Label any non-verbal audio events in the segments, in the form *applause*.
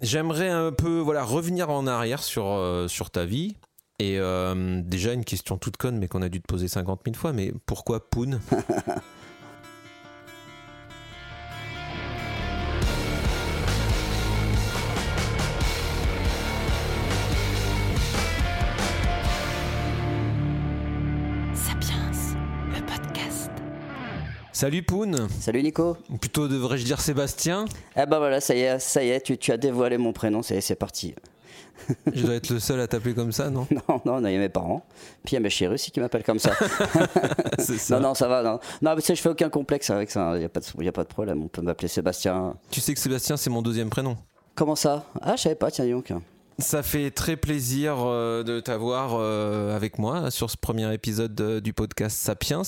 j'aimerais un peu voilà revenir en arrière sur, euh, sur ta vie. Et euh, déjà une question toute conne, mais qu'on a dû te poser 50 000 fois, mais pourquoi Poon *laughs* Salut Poon Salut Nico. Ou plutôt devrais-je dire Sébastien Ah bah voilà, ça y est, ça y est, tu, tu as dévoilé mon prénom, c'est parti. *laughs* Je dois être le seul à t'appeler comme ça, non? Non, non, il y a mes parents. Puis il y a mes chéris aussi qui m'appellent comme ça. *laughs* Ça. non, non, ça va. Non, non mais tu sais, je fais aucun complexe avec ça. Il n'y a, pas de- y a pas de problème. On peut m'appeler Sébastien. Tu sais que Sébastien, c'est mon deuxième prénom. Comment ça? Ah, je savais pas, tiens, donc. Ça fait très plaisir euh, de t'avoir euh, avec moi sur ce premier épisode euh, du podcast Sapiens.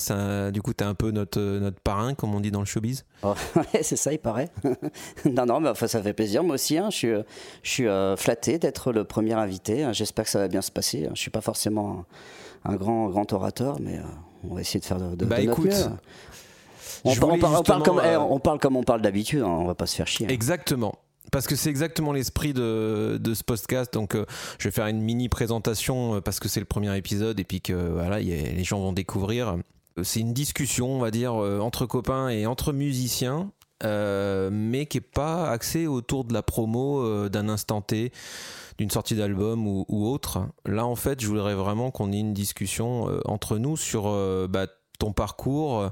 Du coup, t'es un peu notre, notre parrain, comme on dit dans le showbiz. Oh, *laughs* ouais, c'est ça, il paraît. *laughs* non, non, mais enfin, ça fait plaisir. Moi aussi, hein, je suis, je suis euh, flatté d'être le premier invité. hein. J'espère que ça va bien se passer. Je suis pas forcément un, un grand, grand orateur, mais euh, on va essayer de faire de, de, Bah, de notre écoute, mieux. On, par- parle, on parle justement, comme, eh, euh, on parle comme on parle d'habitude, hein, on va pas se faire chier. hein. Exactement. Parce que c'est exactement l'esprit de, ce podcast. Donc, euh, je vais faire une mini présentation euh, parce que c'est le premier épisode et puis que voilà, les gens vont découvrir. C'est une discussion, on va dire, euh, entre copains et entre musiciens, mais qui est pas axée autour de la promo d'un instant T, d'une sortie d'album ou, autre. Là, en fait, je voudrais vraiment qu'on ait une discussion entre nous sur bah, ton parcours.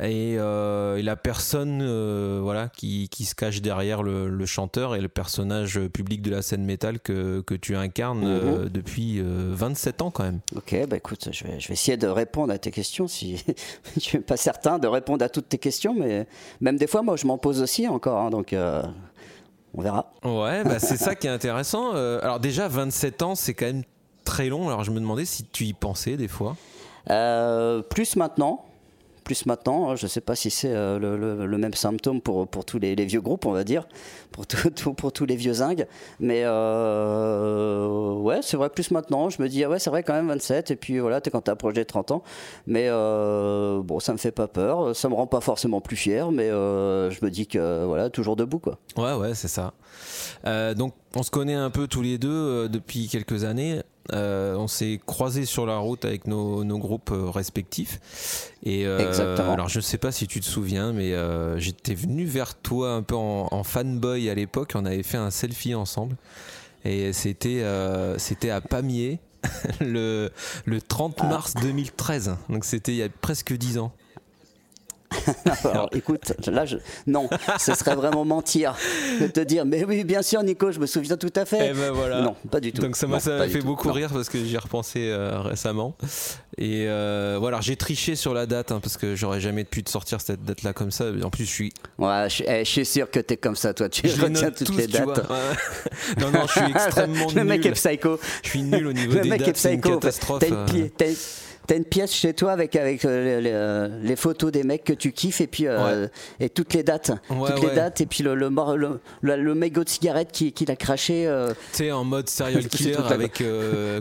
Euh, et, euh, et la personne euh, voilà qui, qui se cache derrière le, le chanteur et le personnage public de la scène métal que, que tu incarnes euh, depuis euh, 27 ans quand même. Ok, bah écoute, je vais, je vais essayer de répondre à tes questions. Si *laughs* je suis pas certain de répondre à toutes tes questions, mais même des fois, moi, je m'en pose aussi encore. hein, donc, on verra. Ouais, bah c'est *laughs* ça qui est intéressant. Euh, alors déjà 27 ans, c'est quand même très long. Alors je me demandais si tu y pensais des fois. Euh, plus maintenant. Plus maintenant, hein, je ne sais pas si c'est euh, le, même symptôme pour, pour tous les, vieux groupes, on va dire, pour, *laughs* pour tous les vieux zingues. Mais euh, ouais, c'est vrai, plus maintenant, je me dis, ah ouais, c'est vrai quand même 27, et puis voilà, t'es quand t'as un projet de 30 ans. Mais euh, bon, ça me fait pas peur, ça me rend pas forcément plus fier, mais euh, je me dis que voilà, toujours debout quoi. Ouais, ouais, c'est ça. Donc, on se connaît un peu tous les deux depuis quelques années. Euh, on s'est croisés sur la route avec nos, nos groupes euh, respectifs. Et euh, Exactement. alors, je sais pas si tu te souviens, mais euh, j'étais venu vers toi un peu en, en fanboy à l'époque. On avait fait un selfie ensemble. Et c'était c'était à Pamiers *laughs* le, le 30 mars 2013. Donc, c'était il y a presque 10 ans. *laughs* Alors écoute, là, je... non, ce serait vraiment mentir de te dire, mais oui, bien sûr, Nico, je me souviens tout à fait. Eh ben voilà. Non, pas du tout. Donc ça m'a fait beaucoup Non. rire parce que j'y ai repensé euh, récemment. Et euh, voilà, j'ai triché sur la date hein, parce que j'aurais jamais pu te sortir cette date-là comme ça. En plus, je suis. Ouais, je, eh, je suis sûr que t'es comme ça, toi. Tu Je retiens toutes tous, les dates. Ouais. non, non, je suis *laughs* extrêmement Le mec nul. est psycho. Je suis nul au niveau Le des mec est dates. Psycho. T'as une, euh. pi- t'as une- pièce chez toi avec, avec euh, les, les, euh, les photos des mecs que tu kiffes et puis euh, et toutes les dates. Ouais, toutes ouais. les dates et puis le, le, le, le, le mégot de cigarette qui, qui l'a craché. euh, Tu sais, en mode serial *laughs* killer, avec,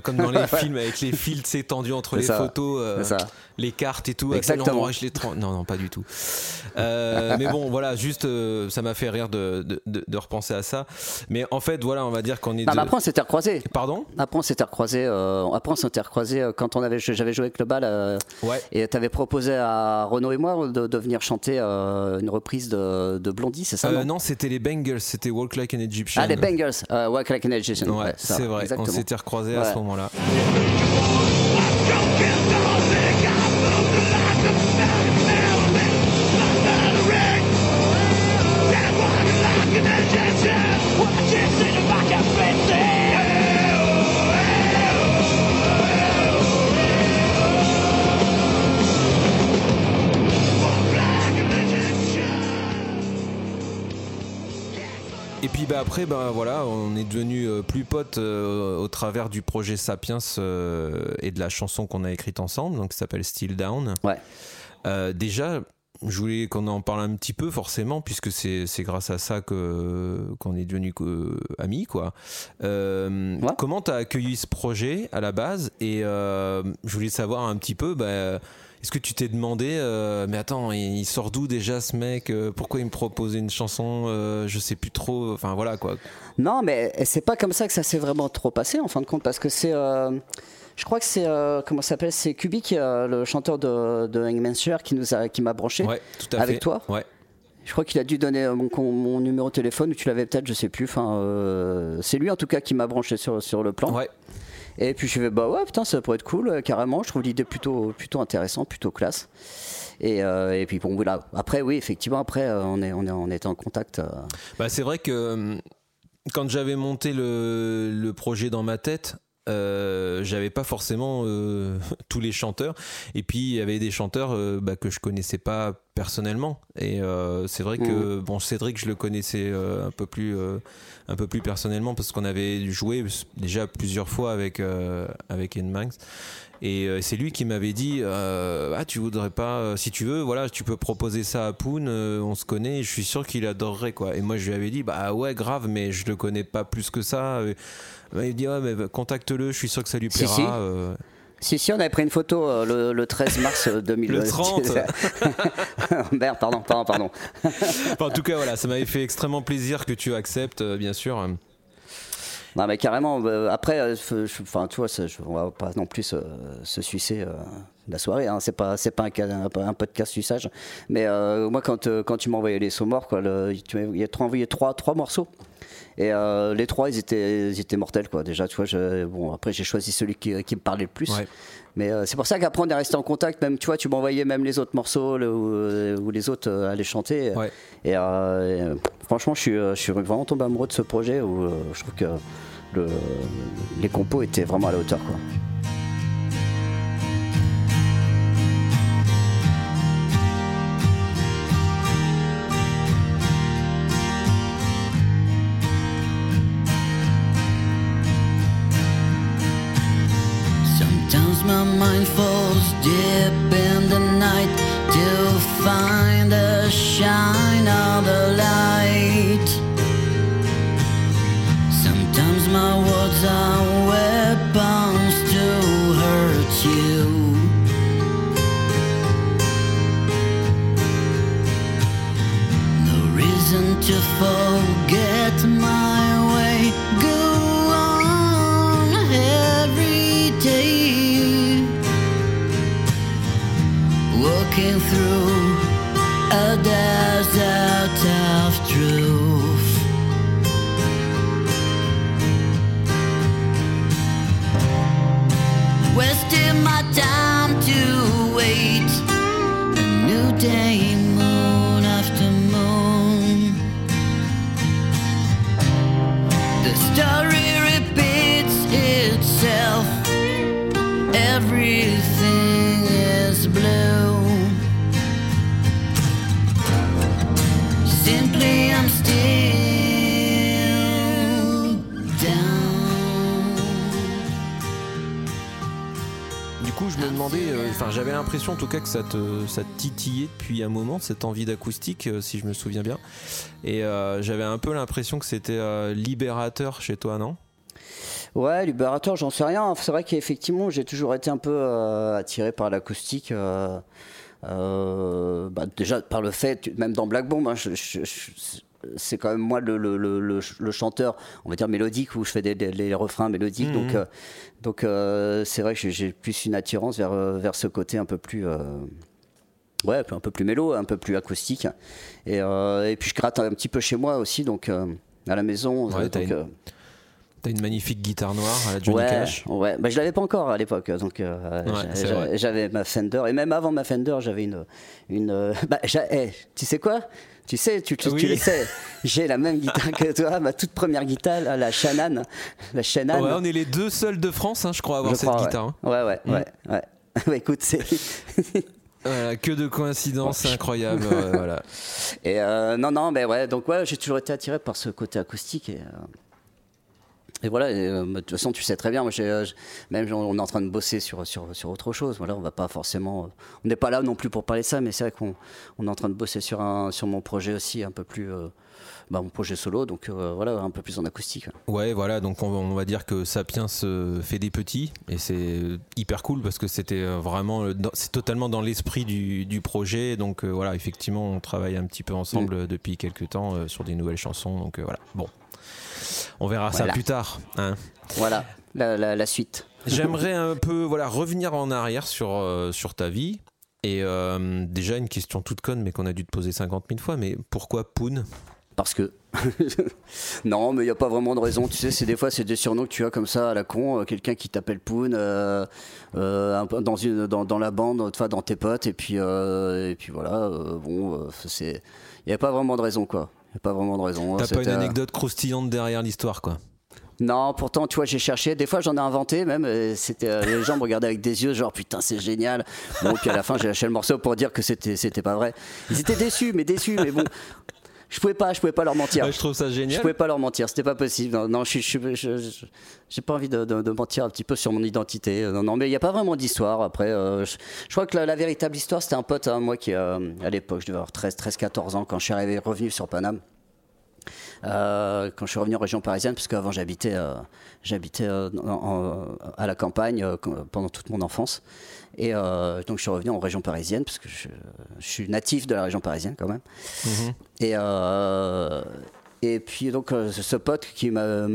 comme dans *laughs* les films, avec les fils tu sais, tendus entre les ça. photos, C'est ça. Les cartes et tout. Exactement. Attends, je les Non, non, pas du tout. Euh, mais bon, voilà, juste, euh, ça m'a fait rire de, de, de- de repenser à ça. Mais en fait, voilà, on va dire qu'on est. Non, de- mais après, on s'était recroisés. Pardon Après, on s'était recroisés. euh, après, on s'était recroisés euh, quand on avait, j'avais joué avec le bal. euh, Ouais. et t'avais proposé à Renaud et moi de, de venir chanter euh, une reprise de, de Blondie, c'est ça Euh, non non, c'était les Bengals, c'était Walk Like an Egyptian. Ah, les euh, Walk Like an Egyptian. Ouais, c'est vrai, on s'était recroisés à Ouais. ce moment-là. Puis bah après bah voilà on est devenu euh, plus potes euh, au travers du projet Sapiens euh, et de la chanson qu'on a écrite ensemble donc qui s'appelle Still Down. Ouais. Euh, déjà je voulais qu'on en parle un petit peu forcément puisque c'est c'est grâce à ça que qu'on est devenu euh, amis quoi. Euh, Ouais. Comment t'as accueilli ce projet à la base? Et euh, je voulais savoir un petit peu bah est-ce que tu t'es demandé, euh, mais attends, il, il sort d'où déjà ce mec euh, Pourquoi il me propose une chanson euh, Je sais plus trop. Enfin voilà quoi. Non, mais c'est pas comme ça que ça s'est vraiment trop passé en fin de compte, parce que c'est. euh, je crois que c'est. comment ça s'appelle C'est Kubik, le chanteur de, de Hangman's Chair, qui nous a, qui m'a branché. Ouais, tout à Avec fait. toi Ouais. Je crois qu'il a dû donner mon, numéro de téléphone, ou tu l'avais peut-être, je sais plus. Enfin, c'est lui en tout cas qui m'a branché sur, sur le plan. Ouais. Et puis je dit, bah ouais, putain, ça pourrait être cool, euh, carrément. Je trouve l'idée plutôt, plutôt intéressante, plutôt classe. Et, euh, et puis bon, voilà. Après, oui, effectivement, après, euh, on, est, on, est, en contact. Bah, c'est vrai que quand j'avais monté le, projet dans ma tête, j'avais pas forcément *laughs* tous les chanteurs et puis il y avait des chanteurs bah, que je connaissais pas personnellement. Et euh, c'est vrai que bon Cédric je le connaissais euh, un peu plus euh, un peu plus personnellement parce qu'on avait joué déjà plusieurs fois avec avec Ian Manx. Et c'est lui qui m'avait dit ah tu voudrais pas si tu veux voilà tu peux proposer ça à Poon on se connaît je suis sûr qu'il adorerait quoi et moi je lui avais dit bah ouais grave mais je le connais pas plus que ça il me dit ouais mais contacte-le je suis sûr que ça lui plaira si. Si, si, on avait pris une photo euh, le, le 13 mars euh, 2020. Le 30. Merde, *laughs* pardon, pardon, pardon. *laughs* Enfin, en tout cas voilà ça m'avait fait extrêmement plaisir que tu acceptes euh, bien sûr Non, mais carrément, euh, après, euh, enfin, tu vois, ça, je- on va pas non plus se, sucer euh, la soirée, hein, c'est pas, c'est pas un, un, podcast suçage. Mais euh, moi, quand, euh, quand tu m'as envoyé les sauts morts, quoi, le, tu m'as envoyé trois, trois morceaux. Et euh, les trois, ils étaient, ils étaient mortels, quoi. Déjà, tu vois, je, bon, après, j'ai choisi celui qui, qui me parlait le plus. Ouais. Mais euh, c'est pour ça qu'après, on est resté en contact. Même, tu vois, tu m'envoyais même les autres morceaux le- où, euh, où les autres euh, allaient chanter. Ouais. Et, et, franchement, je suis, je suis vraiment tombé amoureux de ce projet où je trouve que le- les compos étaient vraiment à la hauteur. Quoi. Deep in the night to find the shine of the light. Sometimes my words are weapons to hurt you. No reason to forget Walking through a desert of truth. Wasting my time to wait. A new day, moon after moon. The story Euh, enfin, j'avais l'impression en tout cas que ça te, ça titillait depuis un moment, cette envie d'acoustique, euh, si je me souviens bien. Et euh, j'avais un peu l'impression que c'était libérateur chez toi, non? Ouais, libérateur, j'en sais rien. C'est vrai qu'effectivement, j'ai toujours été un peu attiré par l'acoustique. bah, déjà par le fait, même dans Black Bomb, hein, je- c'est quand même moi le, le- le- le- chanteur, on va dire mélodique, où je fais des, des- les refrains mélodiques. Donc, euh, donc euh, c'est vrai que j'ai- plus une attirance vers, euh, vers ce côté un peu plus. euh, Ouais, un peu- plus mélo, un peu plus acoustique. Et, et puis je gratte un petit peu chez moi aussi, donc à la maison. Ouais, donc, t'as une magnifique guitare noire à la Johnny ouais, Cash. Ouais, bah, je l'avais pas encore à l'époque, donc euh, Ouais, j'avais ma Fender et même avant ma Fender, j'avais une une. euh, *laughs* bah, j'a- eh, tu sais quoi? Tu sais, tu, tu, tu Oui. le sais, j'ai la même guitare que toi, ma toute première guitare, la Shannon, la Shannon. Ouais, on est les deux seuls de France, hein, je crois, à avoir je cette crois, ouais. guitare. hein. Ouais, ouais, ouais, ouais. *laughs* Bah, écoute, c'est *laughs* Voilà, que de coïncidences, c'est incroyable. ouais, voilà. et euh, non, non, mais ouais, donc ouais, j'ai toujours été attiré par ce côté acoustique et. euh, Et voilà, et, euh, de toute façon, tu sais très bien, moi, euh, même on est en train de bosser sur, sur, sur autre chose. Voilà, on va pas forcément. euh, on n'est pas là non plus pour parler de ça, mais c'est vrai qu'on on est en train de bosser sur, un, sur mon projet aussi, un peu plus. euh, bah, mon projet solo, donc voilà, un peu plus en acoustique. Ouais, voilà, donc on, on va dire que Sapiens fait des petits et c'est hyper cool parce que c'était vraiment, c'est totalement dans l'esprit du, du projet. Donc voilà, effectivement, on travaille un petit peu ensemble euh, depuis quelques temps sur des nouvelles chansons. Donc voilà, bon, on verra ça plus tard. hein. Voilà, la, la, la suite. J'aimerais *laughs* un peu voilà, revenir en arrière sur, euh, sur ta vie. Et euh, déjà, une question toute conne, mais qu'on a dû te poser 50 000 fois, mais pourquoi Poon? Parce que. *laughs* non, mais il n'y a pas vraiment de raison. Tu sais, c'est des fois, c'est des surnoms que tu as comme ça à la con. euh, Quelqu'un qui t'appelle Poon euh, euh, dans, une, dans, dans la bande, dans tes potes. Et puis, et puis voilà, bon, c'est. Il n'y a pas vraiment de raison, quoi. A pas vraiment de raison. T'as pas une anecdote croustillante derrière l'histoire, quoi Non, pourtant, tu vois, j'ai cherché. Des fois, j'en ai inventé même. C'était euh, les gens me regardaient avec des yeux, genre putain, c'est génial. Bon, puis à la fin, j'ai lâché le morceau pour dire que c'était, c'était pas vrai. Ils étaient déçus, mais déçus, mais bon, je pouvais pas, je pouvais pas leur mentir. Ouais, Je trouve ça Je génial. pouvais pas leur mentir, c'était pas possible. Non, non, je je je- je- j'ai pas envie de, de- de mentir un petit peu sur mon identité. Euh, Non, non, mais il n'y a pas vraiment d'histoire. Après, euh, je, je crois que la, la véritable histoire, c'était un pote à moi qui, euh, à l'époque, je devais avoir 13, 13, 14 ans, quand je suis arrivé, revenu sur Paname. Euh, quand je suis revenu en région parisienne, parce qu'avant j'habitais, euh, j'habitais euh, à la campagne pendant toute mon enfance, et euh, donc je suis revenu en région parisienne, parce que je, je suis natif de la région parisienne quand même. Et, euh, et puis donc euh, ce pote qui m'a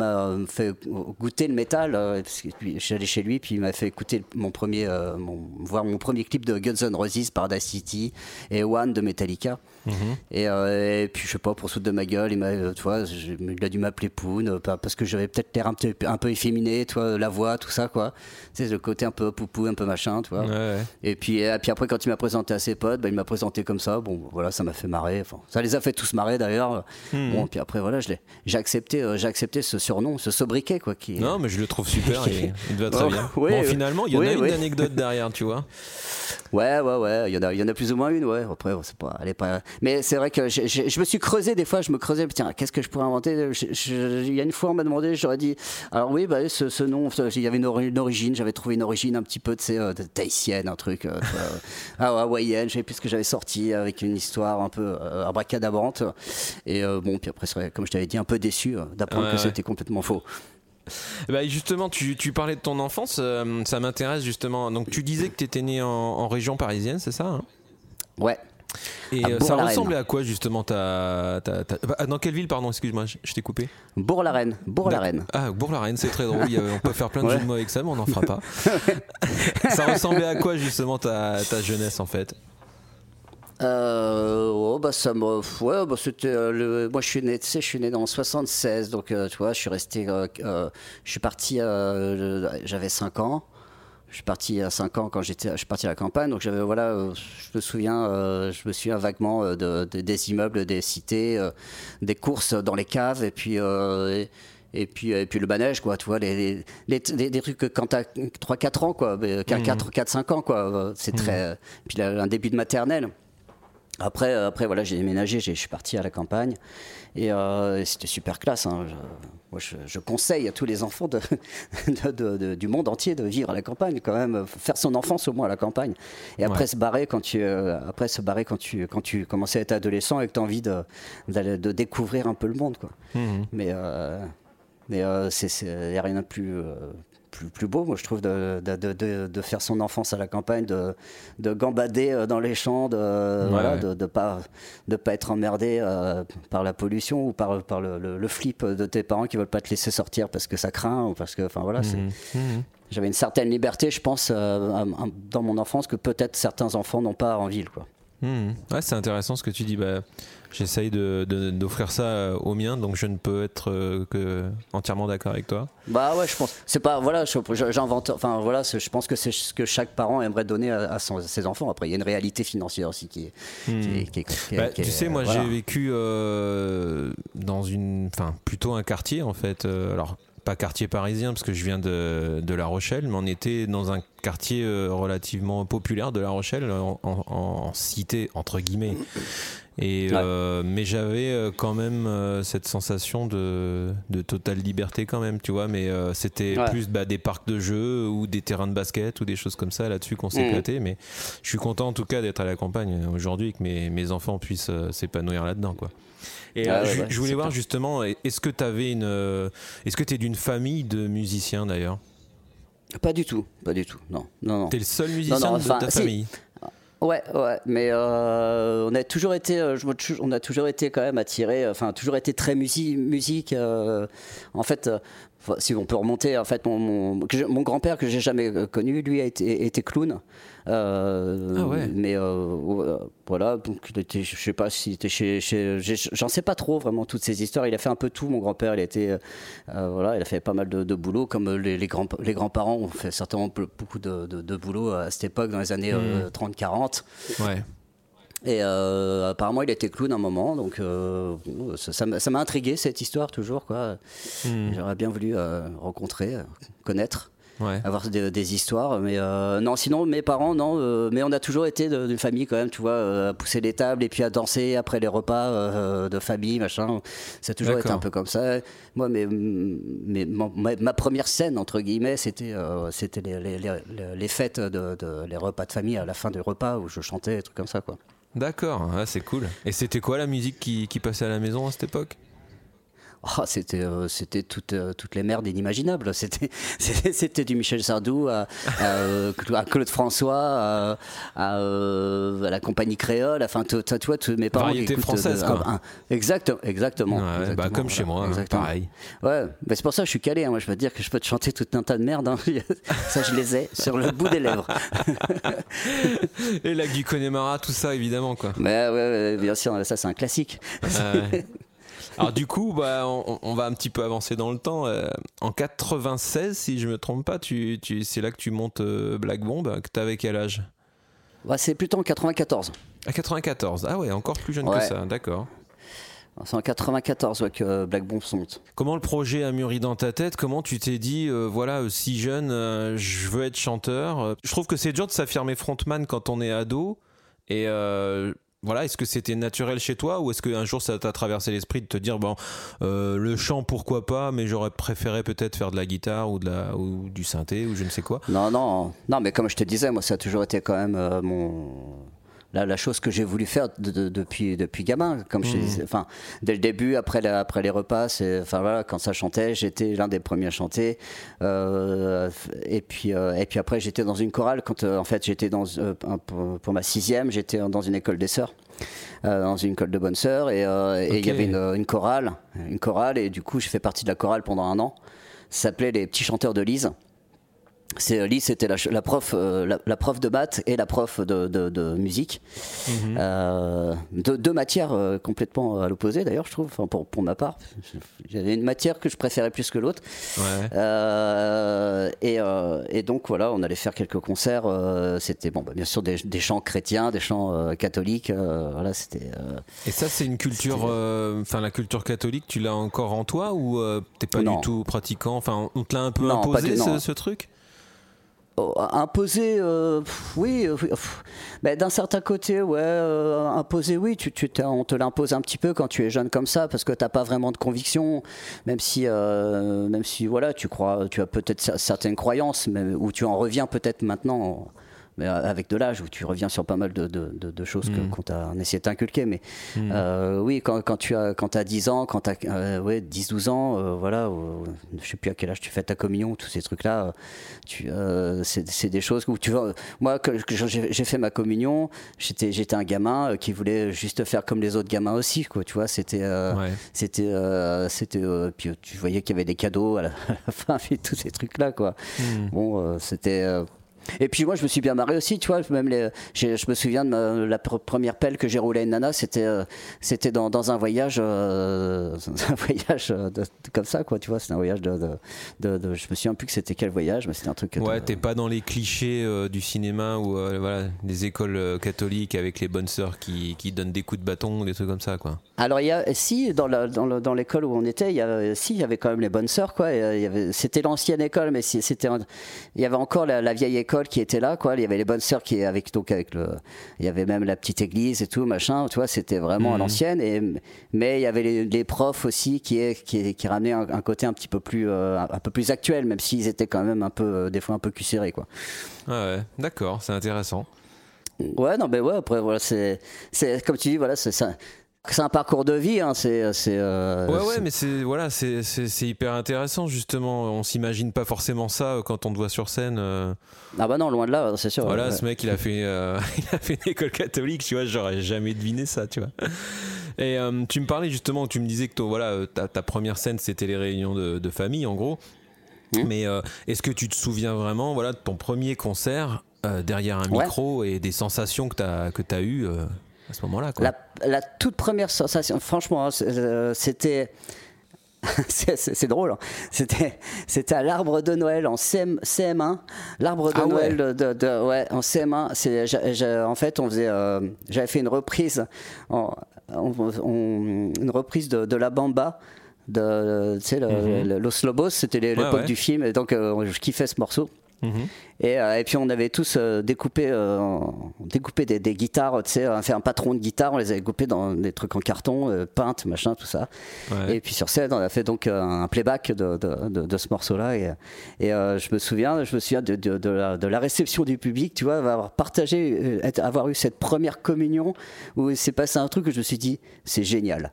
fait goûter le métal, euh, allé chez lui, puis il m'a fait écouter mon premier, euh, mon- voir mon premier clip de Guns N' Roses, Paradise City et One de Metallica. Et, euh, et puis je sais pas, pour foutre de ma gueule, il m'a, je- il a dû m'appeler Poon, parce que j'avais peut-être l'air un, petit- un peu efféminé, tu vois, la voix, tout ça, quoi. Sais, le côté un peu poupou, un peu machin, tu vois. Ouais, ouais. Et puis, et puis après, quand il m'a présenté à ses potes, bah, il m'a présenté comme ça. Bon, voilà, ça m'a fait marrer. Enfin, ça les a fait tous marrer d'ailleurs. Hmm. Bon, puis après, voilà, je l'ai- j'ai accepté, euh, j'ai accepté ce surnom, ce sobriquet, quoi. Qui, Non, mais je le trouve super et il *laughs* te va très bien. *laughs* bon, finalement, il y en a une anecdote *laughs* derrière, tu vois. Ouais, ouais, ouais. Il y en a, il y en a plus ou moins une, ouais. Après, c'est pas, elle est pas. Mais c'est vrai que je me suis creusé des fois. Je me creusais. Tiens, qu'est-ce que je pourrais inventer? Il y a une fois, on m'a demandé. J'aurais dit. Alors oui, bah, ce, ce nom, il y avait une, ori- une origine. J'avais trouvé une origine un petit peu, tu sais, euh, tahitienne, un truc, euh, ah, hawaïenne. Je savais plus ce que j'avais sorti avec une histoire un peu euh, abracadabrante. Et bon, puis après, c'est comme je t'avais dit, un peu déçu euh, d'apprendre que c'était complètement faux. Bah, justement, tu, tu parlais de ton enfance, euh, ça m'intéresse justement. Donc, tu disais que tu étais né en, en région parisienne, c'est ça hein? Ouais. Et euh, ça ressemblait à quoi justement ta, ta- ta- bah, Dans quelle ville, pardon, excuse-moi, je, je t'ai coupé Bourg-la-Reine. Bourg-la-Reine. Ah, Bourg-la-Reine, c'est très drôle. Il y a- on peut faire plein de Ouais. jeux de mots avec ça, mais on n'en fera pas. *laughs* ça ressemblait à quoi justement ta, ta jeunesse en fait? Euh, oh, bah ça me, ouais, bah c'était euh, le, moi je suis né, tu sais, je suis né dans 76, donc euh, tu vois, je suis resté, euh, euh, je suis parti, j'avais 5 ans. Je suis parti à 5 ans quand j'étais, je suis parti à la campagne, donc j'avais voilà, je me souviens, je me souviens vaguement de, de- des immeubles, des cités, des courses dans les caves, et puis. et, et puis, et puis le manège, quoi, tu vois, les, les- les- des, des trucs que quand t'as 3-4 ans, quoi, 4-5 ans, quoi, c'est très. Puis là, un début de maternelle. Après, euh, après voilà, j'ai déménagé, je suis parti à la campagne et, euh, c'était super classe. hein. Je, moi, je, je conseille à tous les enfants de, *laughs* de- de- de- du monde entier de vivre à la campagne, quand même, faire son enfance au moins à la campagne. Et après Ouais. se barrer quand tu, euh, après se barrer quand tu, quand tu commençais à être adolescent et que tu as envie de, de découvrir un peu le monde, quoi. Mais euh, mais euh, c'est, c'est- y a rien de plus, euh, plus, plus beau, moi je trouve, de, de, de- de- de faire son enfance à la campagne, de, de gambader euh, dans les champs, de voilà, ouais. de, de pas de pas être emmerdé euh, par la pollution ou par, par le, le- le flip de tes parents qui veulent pas te laisser sortir parce que ça craint ou parce que, enfin voilà, c'est- Mhm. j'avais une certaine liberté, je pense, euh, dans mon enfance que peut-être certains enfants n'ont pas en ville, quoi. Mhm. Ouais, c'est intéressant ce que tu dis. Bah, J'essaye de- de- d'offrir ça euh, aux miens, donc je ne peux être euh, que entièrement d'accord avec toi. Bah ouais, je pense. C'est pas voilà, j'invente. Enfin voilà, je pense que c'est ce que chaque parent aimerait donner à, à son- ses enfants. Après, il y a une réalité financière aussi qui est. qui tu sais, moi voilà. j'ai vécu euh, dans une, enfin plutôt un quartier en fait. euh, alors pas quartier parisien parce que je viens de, de La Rochelle, mais on était dans un quartier euh, relativement populaire de La Rochelle, en, en- en cité entre guillemets. Et euh, mais j'avais euh, quand même cette sensation de, de totale liberté quand même, tu vois. Mais euh, c'était Ouais. plus bah, des parcs de jeux ou des terrains de basket ou des choses comme ça là-dessus qu'on s'est Mhm. éclaté. Mais je suis content en tout cas d'être à la campagne aujourd'hui et que mes, mes enfants puissent s'épanouir là-dedans, quoi. Et Ah euh, je, ouais, je voulais voir clair. justement, est-ce que tu avais une, euh, est-ce que tu es d'une famille de musiciens d'ailleurs? Pas du tout, pas du tout. Non, non, non. T'es le seul musicien non, de enfin, ta si. famille? Ouais, ouais, mais euh, on a toujours été, euh, on a toujours été quand même attiré, enfin toujours été très musique, musique. euh, en fait, enfin, si on peut remonter, en fait, mon, grand-père que j'ai jamais euh, connu, lui a été, était clown. Euh, Ah ouais. Mais euh, voilà, donc il était, je sais pas s'il était chez, j'en sais pas trop vraiment toutes ces histoires. Il a fait un peu tout. Mon grand-père, il euh, voilà, il a fait pas mal de, de boulot, comme les, les grands, les grands-parents ont fait certainement beaucoup de, de, de boulot à cette époque, dans les années euh, 30-40. Ouais. Et euh, apparemment, il était clown un moment, donc euh, ça m'a intrigué cette histoire toujours. quoi. Hmm. J'aurais bien voulu euh, rencontrer, connaître, Ouais. avoir des, des histoires. Mais euh, non, sinon, mes parents, non. euh, mais on a toujours été d'une famille quand même, tu vois, euh, à pousser les tables et puis à danser après les repas de famille, machin. Ça a toujours été un peu comme ça. Moi, mais, ma, ma première scène, entre guillemets, c'était c'était les, les, les- les fêtes, de, de- les repas de famille à la fin du repas où je chantais, des trucs comme ça, quoi. D'accord, ah, c'est cool. Et c'était quoi la musique qui, qui passait à la maison à cette époque? *laughs* Oh, c'était euh, c'était toutes, euh, toutes les merdes inimaginables. *laughs* C'était c'était du Michel Sardou à, à, euh, à Claude François, à, la compagnie créole. Enfin, tu tu mes parents. Variété française, euh, quoi. exact, exactement. Ouais, bah, exactement, comme chez moi, exactement. pareil. Ouais, c'est pour ça que je suis calé. hein. Moi, je peux te dire que je peux te chanter tout un tas de merde. hein. *laughs* ça, je les ai sur le bout des lèvres. Et lac du Connemara, tout ça évidemment quoi. Mais ouais, ouais, bien sûr, ça c'est un classique. Alors du coup, bah, on, on va un petit peu avancer dans le temps. Euh, en 96, si je me trompe pas, tu, tu, c'est là que tu montes euh, Black Bomb. Que t'avais quel âge? Ouais, c'est plutôt en 94. À 94. Ah ouais, encore plus jeune Ouais. que ça. D'accord. C'est en 94 ouais, que Black Bomb monte. Comment le projet a mûri dans ta tête? Comment tu t'es dit, euh, voilà, euh, si jeune, euh, je veux être chanteur? Euh, Je trouve que c'est dur de s'affirmer frontman quand on est ado. Et euh, voilà, est-ce que c'était naturel chez toi ou est-ce qu'un jour ça t'a traversé l'esprit de te dire, bon, euh, le chant pourquoi pas, mais j'aurais préféré peut-être faire de la guitare ou, de la, ou du synthé ou je ne sais quoi Non, non, non, mais comme je te disais, moi, ça a toujours été quand même euh, mon. La, la chose que j'ai voulu faire de- de- depuis, depuis gamin, comme je te disais, enfin, dès le début, après, la- après les repas, c'est, enfin voilà, quand ça chantait, j'étais l'un des premiers à chanter. Euh, et puis, euh, et puis après, j'étais dans une chorale. Quand, euh, en fait, j'étais dans pour, pour ma sixième, j'étais dans une école des sœurs, euh, dans une école de bonnes sœurs, et euh, il y avait une, une chorale, une chorale, et du coup, j'ai fait partie de la chorale pendant un an. Ça s'appelait les petits chanteurs de Lise. C'est Lise, c'était la, la prof, euh, la, la prof de maths et la prof de, de- de musique. Euh, deux, matières euh, complètement à l'opposé d'ailleurs, je trouve, enfin, pour, pour ma part. J'avais une matière que je préférais plus que l'autre. Ouais. Et, et donc voilà, on allait faire quelques concerts. c'était bon, bah, bien sûr des, des chants chrétiens, des chants catholiques. voilà, c'était. Et ça, c'est une culture, enfin la culture catholique, tu l'as encore en toi ou t'es pas Non. du tout pratiquant? Enfin, on te l'a un peu Non, imposé du- ce, truc? Imposer, euh, oui, euh, oui. Mais d'un certain côté, ouais, euh, imposer, oui, tu, tu on te l'impose un petit peu quand tu es jeune comme ça, parce que t'as pas vraiment de conviction, même si, euh, même si, voilà, tu crois, tu as peut-être cer- certaines croyances, mais où tu en reviens peut-être maintenant. Mais avec de l'âge, où tu reviens sur pas mal de, de- de- de choses que- Mm. qu'on t'a essayé de t'inculquer. Mais euh, oui, quand, quand tu as, quand as 10 ans, quand tu as ouais, 10-12 ans, euh, voilà, euh, je sais plus à quel âge tu fais ta communion, tous ces trucs-là, euh, euh, c'est c'est des choses où tu vois. Moi, j'ai fait ma communion, j'étais j'étais un gamin euh, qui voulait juste faire comme les autres gamins aussi, quoi. Tu vois, c'était euh, Ouais. c'était euh, c'était euh, puis euh, tu voyais qu'il y avait des cadeaux à la, *laughs* à la fin, et tous ces trucs-là, quoi. Hmm. Bon, euh, c'était. Et puis moi, je me suis bien marré aussi, tu vois. Même les, je me souviens de ma- la pr- première pelle que j'ai roulée à une nana, c'était, euh, c'était dans, dans un voyage, euh, *laughs* un voyage euh, de- de- comme ça, quoi. Tu vois, c'était un voyage de, je me souviens plus que c'était quel voyage, mais c'était un truc. Ouais, t'es pas dans les clichés euh, du cinéma ou voilà, des écoles catholiques avec les bonnes sœurs qui, qui donnent des coups de bâton, des trucs comme ça, quoi. Alors il y a si dans la- dans le- dans l'école où on était, il y a si il y avait quand même les bonnes sœurs quoi. C'était l'ancienne école, mais c'était il y avait encore la, la vieille école l'école qui était là, quoi. Il y avait les bonnes sœurs qui avec donc avec le, il y avait même la petite église et tout, machin. Tu vois, c'était vraiment à Mhm. l'ancienne. Et mais il y avait les, les profs aussi qui est qui, qui ramenaient un, un côté un petit peu plus euh, un, un peu plus actuel, même s'ils étaient quand même un peu euh, des fois un peu cucérés, quoi. Ah ouais, d'accord, c'est intéressant. Ouais, non, mais ouais, après, voilà, c'est, c'est comme tu dis, voilà, c'est ça. C'est un parcours de vie, hein, c'est. euh, Ouais, ouais, mais c'est voilà, c'est hyper intéressant justement. On s'imagine pas forcément ça euh, quand on te voit sur scène. euh. Ah bah non, loin de là, c'est sûr. Voilà, ouais. ce mec, il a fait, euh, *laughs* il a fait une école catholique, tu vois. J'aurais jamais deviné ça, tu vois. Et tu me parlais justement, tu me disais que voilà, ta, ta première scène, c'était les réunions de, de famille, en gros. Mhm. Mais est-ce que tu te souviens vraiment, voilà, de ton premier concert derrière un Ouais. micro et des sensations que t'as que t'as eues à ce moment-là. La, la toute première sensation, franchement, hein, euh, c'était. *laughs* c'est drôle. hein. C'était c'était à l'arbre de Noël en CM, CM1. L'arbre de Ah ouais. Noël de, de- de- ouais, en CM1. c'est- j'a- j'a- en fait, on faisait. euh, J'avais fait une reprise. en- on- on- une reprise de, de la Bamba. De, tu sais, le- Mhm. le- Los Lobos, c'était Ouais, l'époque ouais. du film, et donc euh, je kiffais ce morceau. Et, euh, et puis on avait tous euh, découpé, euh, découpé des, des guitares, tu sais, fait un patron de guitare, on les avait coupés dans des trucs en carton, peintes, machin, tout ça. Ouais. Et puis sur scène, on a fait donc un playback de, de, de- de ce morceau-là. Et, et je me souviens, je me souviens de, la, de la réception du public, tu vois, avoir partagé, être- avoir eu cette première communion où il s'est passé un truc que je me suis dit, c'est génial.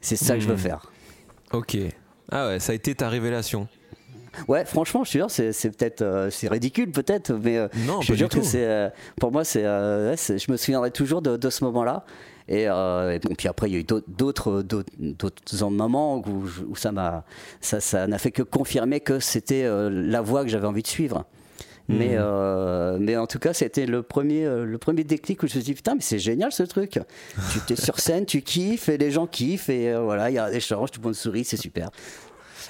C'est ça que je veux Mhm. faire. Ok. Ah ouais, ça a été ta révélation. Ouais, franchement, je suis sûr, c'est peut-être, euh, c'est ridicule peut-être, mais euh, Non, je suis sûr que c'est, euh, pour moi, c'est, ouais, je me souviendrai toujours de, de ce moment-là. Et, et bon, puis après, il y a eu d'autres, d'autres, moments où, où ça m'a, ça, ça n'a fait que confirmer que c'était la voie que j'avais envie de suivre. Mais, euh, mais en tout cas, c'était le premier, le premier déclic où je me suis dit, putain, mais c'est génial ce truc. tu es sur scène, tu kiffes, et les gens kiffent, et euh, voilà, il y a des échanges, tout le monde sourit, c'est super.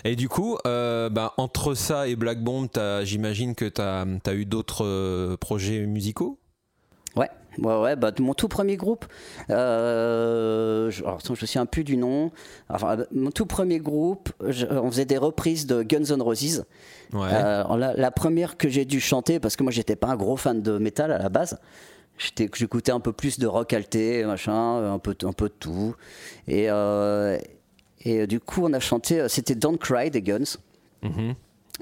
Et du coup, euh, bah, entre ça et Black Bomb, j'imagine que tu as, eu d'autres euh, projets musicaux? Ouais, ouais, ouais. Bah, mon tout premier groupe, euh, je, alors, je me souviens plus du nom. Enfin, mon tout premier groupe, je- on faisait des reprises de Guns N' Roses. Ouais. La, la première que j'ai dû chanter, parce que moi j'étais pas un gros fan de métal à la base. J'écoutais un peu plus de rock alté, machin, un peu, un peu de tout. Et, et euh, du coup, on a chanté, euh, c'était Don't Cry des Guns. Mhm.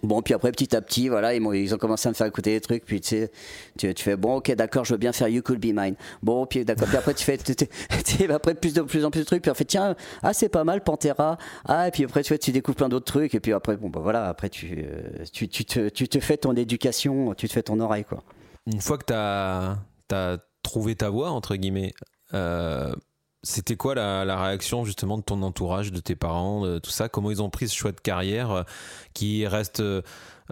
Bon, puis après, petit à petit, voilà, ils, ont commencé à me faire écouter des trucs. Puis tu sais, tu, tu fais, bon, ok, d'accord, je veux bien faire You Could Be Mine. Bon, puis d'accord, puis après, tu fais, tu- tu- tu sais, après, plus de plus en plus de trucs. Puis en fait, tiens, ah, c'est pas mal, Pantera. Ah, et puis après, tu fais, tu découvres plein d'autres trucs. Et puis après, bon, bah voilà, après, tu, euh, tu, tu, te, tu te fais ton éducation, tu te fais ton oreille, quoi. Une fois que tu as, trouvé ta voix, entre guillemets, euh, c'était quoi la, réaction justement de ton entourage, de tes parents, de tout ça? Comment ils ont pris ce choix de carrière euh, qui reste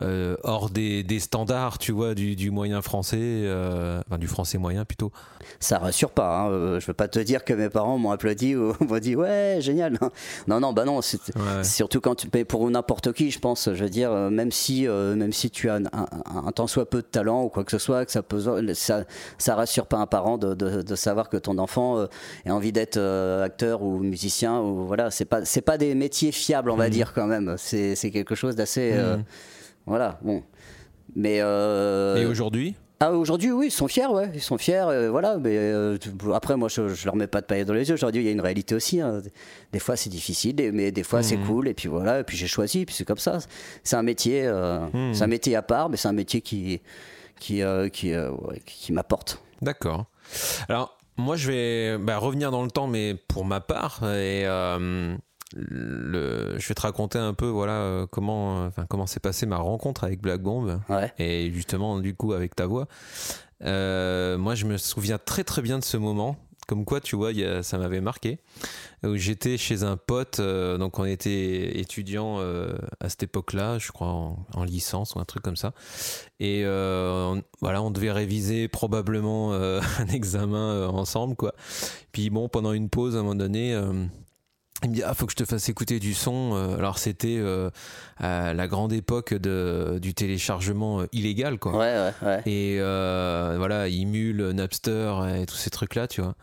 euh, hors des, des standards, tu vois, du, du moyen français, euh, enfin du français moyen plutôt Ça rassure pas. Hein. Euh, Je veux pas te dire que mes parents m'ont applaudi ou *laughs* m'ont dit, ouais, génial. *laughs* Non, non, bah non, c'est. Ouais. Surtout quand tu mais pour n'importe qui, je pense. Je veux dire, même si, euh, même si tu as un, un, un tant soit peu de talent ou quoi que ce soit, que ça peut, ça, ça rassure pas un parent de, de, de savoir que ton enfant a envie d'être acteur ou musicien ou voilà. C'est pas, c'est pas des métiers fiables, on va dire quand même. C'est, c'est quelque chose d'assez, Mhm. Voilà, bon. Mais euh, Et aujourd'hui? Ah, aujourd'hui, oui, ils sont fiers, ouais, ils sont fiers, euh, voilà. Mais euh, après, moi, je, je leur mets pas de paillettes dans les yeux. Je leur dis, il y a une réalité aussi. hein. Des fois, c'est difficile, mais des fois, c'est Mhm. cool. Et puis voilà, et puis j'ai choisi, puis c'est comme ça. C'est un métier, euh, Mhm. c'est un métier à part, mais c'est un métier qui, qui, qui, ouais, qui m'apporte. D'accord. Alors, moi, je vais bah, revenir dans le temps, mais pour ma part, et le, je vais te raconter un peu, voilà, euh, comment, euh, enfin, comment s'est passée ma rencontre avec Black Bomb, Ouais. et justement, du coup, avec ta voix. Euh, moi, je me souviens très très bien de ce moment. Comme quoi, tu vois, il y a- ça m'avait marqué. Où j'étais chez un pote, euh, donc on était étudiant euh, à cette époque-là, je crois en, en licence ou un truc comme ça. Et on- voilà, on devait réviser probablement *laughs* un examen ensemble, quoi. Puis bon, pendant une pause, à un moment donné, il me dit ah faut que je te fasse écouter du son. Euh, Alors c'était euh, à la grande époque de, du téléchargement euh, illégal, quoi. Ouais, ouais, ouais. Et euh, voilà, Imul, Napster et tous ces trucs-là, tu vois.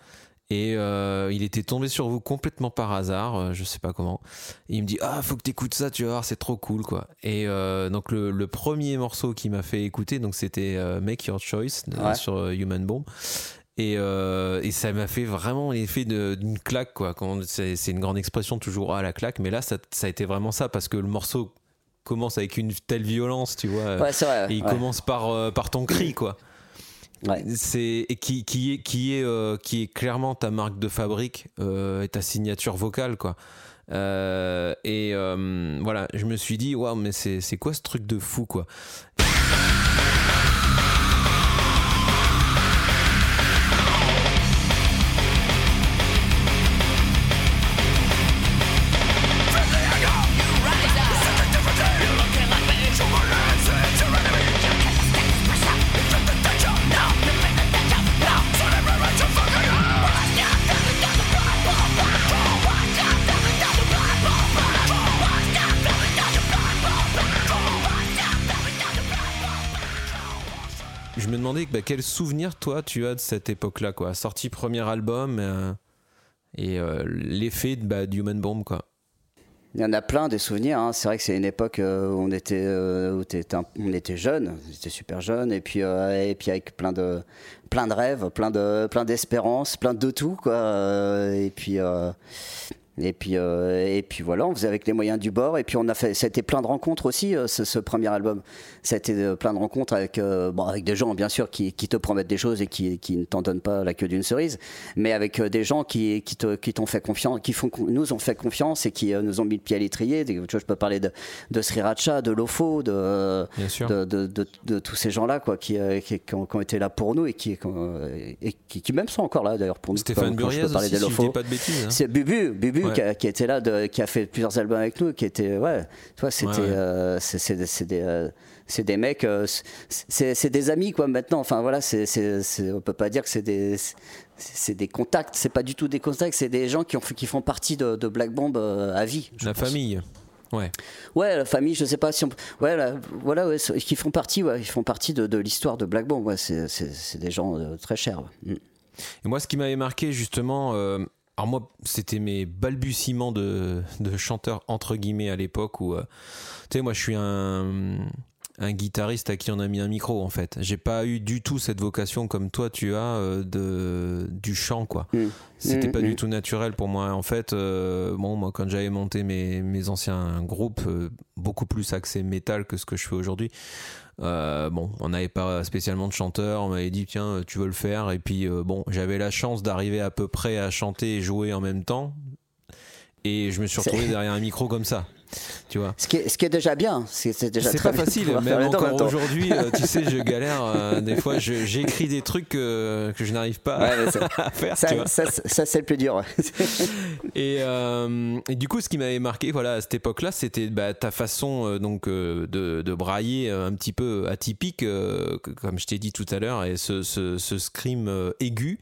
Et euh, il était tombé sur vous complètement par hasard, je sais pas comment. Et il me dit ah faut que t'écoutes ça, tu vas voir c'est trop cool quoi. Et donc le, le premier morceau qui m'a fait écouter donc c'était Make Your Choice sur Human Bomb. Et, euh, et ça m'a fait vraiment l'effet d'une claque quoi. C'est une grande expression toujours ah la claque, mais là ça, ça a été vraiment ça parce que le morceau commence avec une telle violence, tu vois. Ouais, c'est vrai. Et il ouais. commence par, euh, par ton cri, quoi. Ouais. C'est qui, qui est qui est euh, qui est clairement ta marque de fabrique et ta signature vocale, quoi. Euh, et euh, voilà, je me suis dit waouh, mais c'est c'est quoi ce truc de fou, quoi. Quel souvenir toi tu as de cette époque-là, quoi? Sorti premier album euh, et euh, l'effet de bah, d'Human Bomb, quoi. Il y en a plein des souvenirs. hein. C'est vrai que c'est une époque euh, où on était, où on était jeunes, on était super jeunes, et puis, et puis avec plein de, plein de rêves, plein de, plein d'espérances, plein de tout, quoi. Et puis, et puis, et puis voilà, on faisait avec les moyens du bord. Et puis on a fait, ça a été plein de rencontres aussi, ce premier album. Ça a été plein de rencontres avec, euh, bon, avec des gens, bien sûr, qui, qui te promettent des choses et qui, qui ne t'en donnent pas la queue d'une cerise, mais avec euh, des gens qui, qui te, qui t'ont fait confiance, qui font, nous ont fait confiance et qui euh, nous ont mis le pied à l'étrier. Des- Tu vois, je peux parler de, de Sriracha, de Lofo, de, de, de, de- tous ces gens-là, quoi, qui, ont, qui ont été là pour nous et qui, et qui, même sont encore là, d'ailleurs, pour nous. Stéphane Buriez des si je Lofo. pas de bêtises. hein. C'est Bubu, Bubu Ouais. qui, a, qui était là, qui a fait plusieurs albums avec nous, qui était ouais, tu vois, c'était, Ouais, ouais. c'est, des, c'est des mecs, euh, c'est, des amis quoi maintenant. Enfin voilà, c'est, on peut pas dire que c'est des, c'est, des contacts, c'est pas du tout des contacts, c'est des gens qui, ont, qui font partie de, de Black Bomb euh, à vie. La pense. famille. Ouais. Ouais, la famille, je sais pas si on, ouais, là, voilà, ouais, qui font partie, ouais, ils font partie de, de l'histoire de Black Bomb. Ouais, c'est, des gens euh, très chers. Mm. Et moi, ce qui m'avait marqué justement, euh, alors moi, c'était mes balbutiements de, de chanteur entre guillemets à l'époque où, euh, tu sais, moi, je suis un, un guitariste à qui on a mis un micro en fait. J'ai pas eu du tout cette vocation comme toi tu as euh, de du chant quoi. Mm. C'était Mm, pas mm. du tout naturel pour moi. En fait, euh, bon, moi, quand j'avais monté mes, mes anciens groupes, euh, beaucoup plus axés métal que ce que je fais aujourd'hui, bon, on n'avait pas spécialement de chanteur. On m'avait dit, tiens, tu veux le faire? Et puis, bon, j'avais la chance d'arriver à peu près à chanter et jouer en même temps. Et je me suis retrouvé derrière un micro comme ça. Tu vois. Ce qui, est, ce qui est déjà bien, c'est, déjà C'est très pas facile, même encore aujourd'hui, euh, tu sais, je *laughs* galère. euh, des fois, j'écris des trucs que je n'arrive pas Ouais, *laughs* à faire. Ça, ça, ça, c'est le plus dur. *laughs* Et, euh, et du coup, ce qui m'avait marqué, voilà, à cette époque-là, c'était bah, ta façon donc de, de brailler un petit peu atypique, que- comme je t'ai dit tout à l'heure, et ce, ce, ce scream aigu,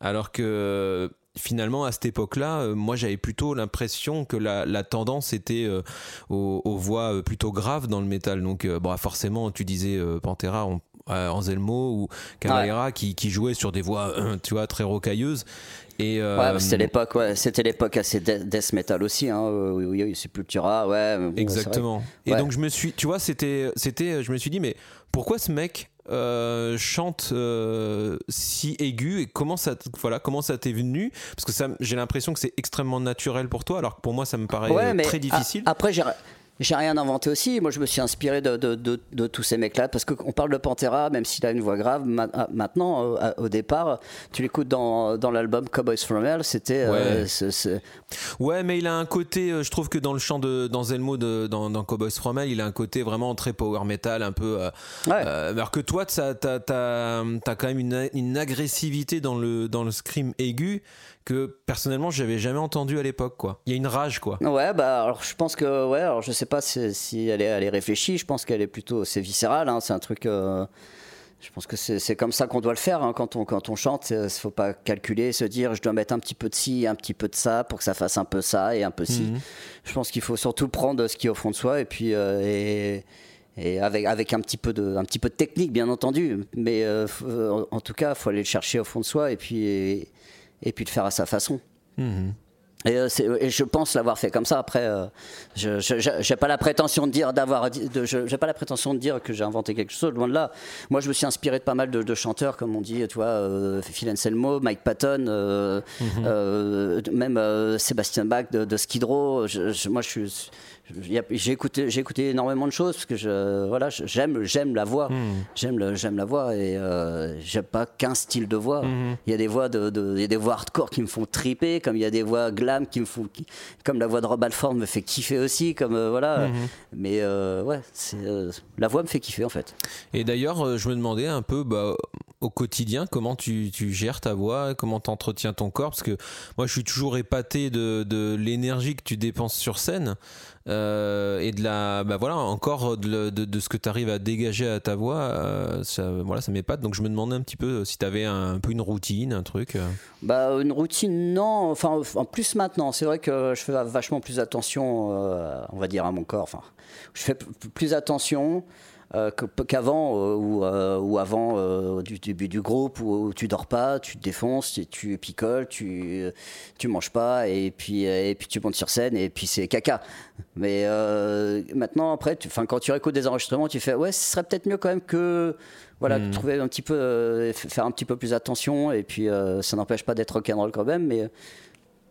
alors que finalement à cette époque-là, euh, moi j'avais plutôt l'impression que la, la tendance était euh, aux, aux voix euh, plutôt graves dans le métal. Donc, euh, bon, forcément, tu disais Pantera, on- Anselmo ou Cavalera qui, qui jouaient sur des voix, tu vois, très rocailleuses. Et, euh, Ouais, c'était l'époque, ouais, c'était l'époque assez de- death metal aussi, hein. Oui, oui, oui, Sepultura, ouais. Exactement. Et donc je me suis, tu vois, c'était, c'était, je me suis dit, mais pourquoi ce mec euh, chante euh, si aigu et comment ça, voilà, comment ça t'est venu? Parce que ça, j'ai l'impression que c'est extrêmement naturel pour toi, alors que pour moi ça me paraît Ouais, euh, mais très difficile. a- après, j'ai. Rien inventé aussi. Moi, je me suis inspiré de, de, de, de tous ces mecs-là. Parce qu'on parle de Pantera, même s'il a une voix grave. ma- ah, Maintenant, euh, au départ, tu l'écoutes dans, dans l'album Cowboys from Hell. C'était. euh, Ouais. ce- ce- Ouais, mais il a un côté, euh, je trouve que dans le chant de d'Anselmo de, dans, dans Cowboys From Hell, il a un côté vraiment très power metal, un peu. Ouais. alors que toi, t'as as, quand même une, une agressivité dans le, dans le scream aigu que personnellement, j'avais jamais entendu à l'époque, quoi. Il y a une rage, quoi. Ouais, bah alors je pense que ouais, alors je sais pas si, si elle, est, elle est réfléchie. Je pense qu'elle est plutôt c'est viscéral. hein, c'est un truc. euh, je pense que c'est comme ça qu'on doit le faire hein, quand on quand on chante. Il faut pas calculer, se dire je dois mettre un petit peu de ci, un petit peu de ça pour que ça fasse un peu ça et un peu ci. Mhm. Je pense qu'il faut surtout prendre ce qui est au fond de soi et puis euh, et, et avec avec un petit peu de un petit peu de technique bien entendu. Mais euh, en, en tout cas, faut aller le chercher au fond de soi et puis. Et, et puis de faire à sa façon. Mhm. Et, euh, et je pense l'avoir fait comme ça. Après, euh, je j'ai pas la prétention de dire d'avoir, j'ai pas la prétention de dire que j'ai inventé quelque chose. Loin de là. Moi, je me suis inspiré de pas mal de, de chanteurs, comme on dit, tu vois, euh, Phil Anselmo, Mike Patton, euh, euh, même Sébastien Bach de, de Skid Row. Je- je- moi, je suis, j'ai écouté, j'ai écouté énormément de choses parce que je, voilà, j'aime, j'aime la voix, j'aime, le- j'aime la voix et euh, j'aime pas qu'un style de voix. Il y a des voix de, y a des voix hardcore qui me font triper, comme il y a des voix glam qui me font, qui- comme la voix de Rob Alford me fait kiffer aussi, comme euh, voilà. Mais euh, ouais, c'est, euh, la voix me fait kiffer en fait. Et d'ailleurs, euh, je me demandais un peu bah, au quotidien comment tu, tu gères ta voix, comment tu entretiens ton corps, parce que moi je suis toujours épaté de, de l'énergie que tu dépenses sur scène euh, et de la, bah voilà, encore de, de- ce que tu arrives à dégager à ta voix, euh, ça, voilà, ça m'épate. Donc je me demandais un petit peu si tu avais un, peu une routine, un truc. euh. Bah, une routine, non. Enfin, en plus maintenant, c'est vrai que je fais vachement plus attention, euh, on va dire, à mon corps. Enfin, je fais plus attention euh, qu'avant euh, ou, euh, ou avant du début du groupe où, tu dors pas, tu te défonces, tu, tu picoles, tu tu manges pas et puis et puis tu montes sur scène et puis c'est caca. Mais maintenant après, enfin quand tu réécoutes des enregistrements, tu fais ouais, ce serait peut-être mieux quand même que voilà, de trouver un petit peu, faire un petit peu plus attention et puis ça n'empêche pas d'être rock'n'roll quand même, mais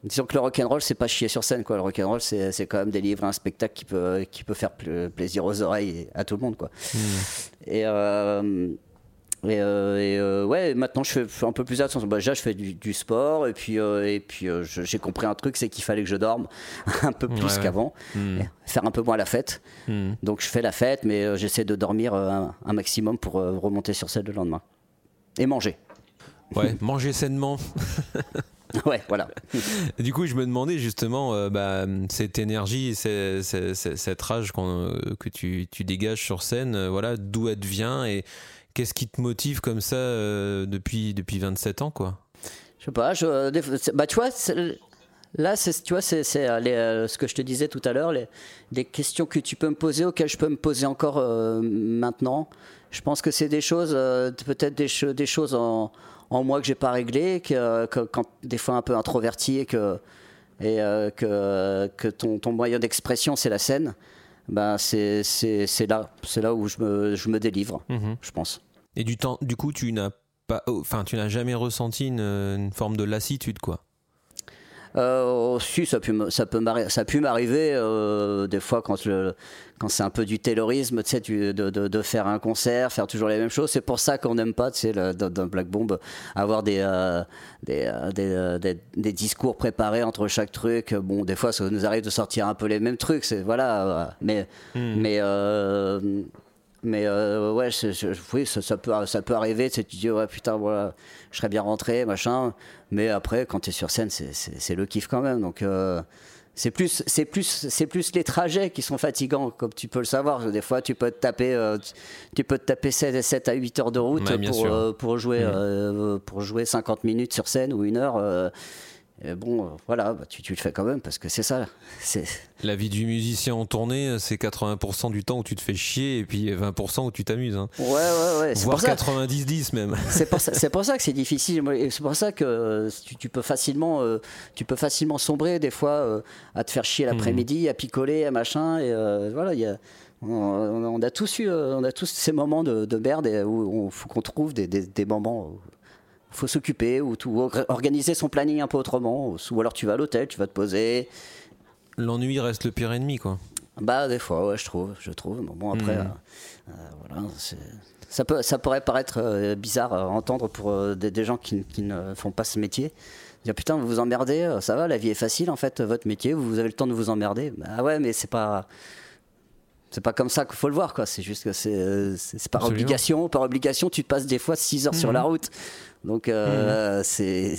disons que le rock'n'roll c'est pas chier sur scène quoi. Le rock'n'roll c'est c'est quand même délivrer un spectacle qui peut qui peut faire pl- plaisir aux oreilles et à tout le monde quoi. Et euh, et, euh, et, euh, ouais, maintenant je fais, un peu plus attention. Bah, déjà, je fais du, du sport et puis, euh, et puis euh, je- j'ai compris un truc c'est qu'il fallait que je dorme *laughs* un peu plus Ouais, qu'avant. Et faire un peu moins la fête. Hmm. Donc je fais la fête, mais euh, j'essaie de dormir euh, un, un maximum pour euh, remonter sur scène le lendemain. Et manger. Ouais, manger sainement. *laughs* *laughs* ouais, voilà. *laughs* Du coup, je me demandais justement, euh, bah, cette énergie, cette rage euh, que tu, tu dégages sur scène, euh, voilà, d'où elle vient et qu'est-ce qui te motive comme ça euh, depuis, depuis 27 ans, quoi? Je sais pas, je, bah tu vois, là, c'est, tu vois, c'est, ce que je te disais tout à l'heure, les, des questions que tu peux me poser, auxquelles je peux me poser encore maintenant. Je pense que c'est des choses, peut-être des, des choses en, en moi que j'ai pas réglées, que, que- quand des fois un peu introverti et que et euh, que, que ton, ton moyen d'expression c'est la scène. Ben c'est, c'est, c'est là, c'est là où je me, je me délivre, je pense. Et du temps, du coup, tu n'as pas, oh, enfin, tu n'as jamais ressenti une, une forme de lassitude, quoi? Euh, si, ça, peut me- ça, peut ça a pu m'arriver euh, des fois quand, le- quand c'est un peu du taylorisme, tu sais, de, de- de faire un concert, faire toujours les mêmes choses. C'est pour ça qu'on n'aime pas, tu sais, le- dans, Black Bomb, avoir des, euh, des, euh, des, euh, des- des discours préparés entre chaque truc. Bon, des fois, ça nous arrive de sortir un peu les mêmes trucs, c'est voilà. euh, Mais, mais euh, mais euh, ouais, je- oui, ça, ça peut, ça peut arriver. Tu tu dis, ouais, putain, voilà, je serais bien rentré, machin. Mais après, quand tu es sur scène, c'est- le kiff quand même. Donc, euh, c'est plus, c'est plus, c'est plus les trajets qui sont fatigants, comme tu peux le savoir. Des fois, tu peux te taper, euh, tu- peux te taper 7, 7 à 8 heures de route Ouais, pour, pour, jouer, euh, pour jouer 50 minutes sur scène ou une heure. Euh, et bon, euh, voilà, bah, tu, tu le fais quand même parce que c'est ça. *laughs* C'est La vie du musicien en tournée, c'est 80% du temps où tu te fais chier et puis 20% où tu t'amuses. Hein. ouais, ouais, ouais. C'est Voire pour ça. 90-10 même. *laughs* C'est pour, ça- c'est pour ça que c'est difficile. C'est pour ça que euh, tu, tu peux facilement, euh, tu peux facilement sombrer des fois euh, à te faire chier l'après-midi, à picoler, à machin. Et euh, voilà, il y a, on, on a tous eu, euh, on a tous ces moments de, de merde et où il faut qu'on trouve des, des- des moments. Où faut s'occuper ou tout, or- organiser son planning un peu autrement. Ou, alors tu vas à l'hôtel, tu vas te poser. L'ennui reste le pire ennemi, quoi. Bah des fois, ouais, je trouve, je trouve. Bon après, Mhm. euh, euh, voilà, ça peut, ça pourrait paraître euh, bizarre à entendre pour euh, des, des gens qui, qui ne font pas ce métier. Dire putain, vous vous emmerdez, ça va, la vie est facile en fait, votre métier, vous avez le temps de vous emmerder. Bah ouais, mais c'est pas. C'est pas comme ça qu'il faut le voir, quoi. C'est juste que c'est par Absolument. obligation. Par obligation, tu te passes des fois 6 heures sur la route. Donc, euh, c'est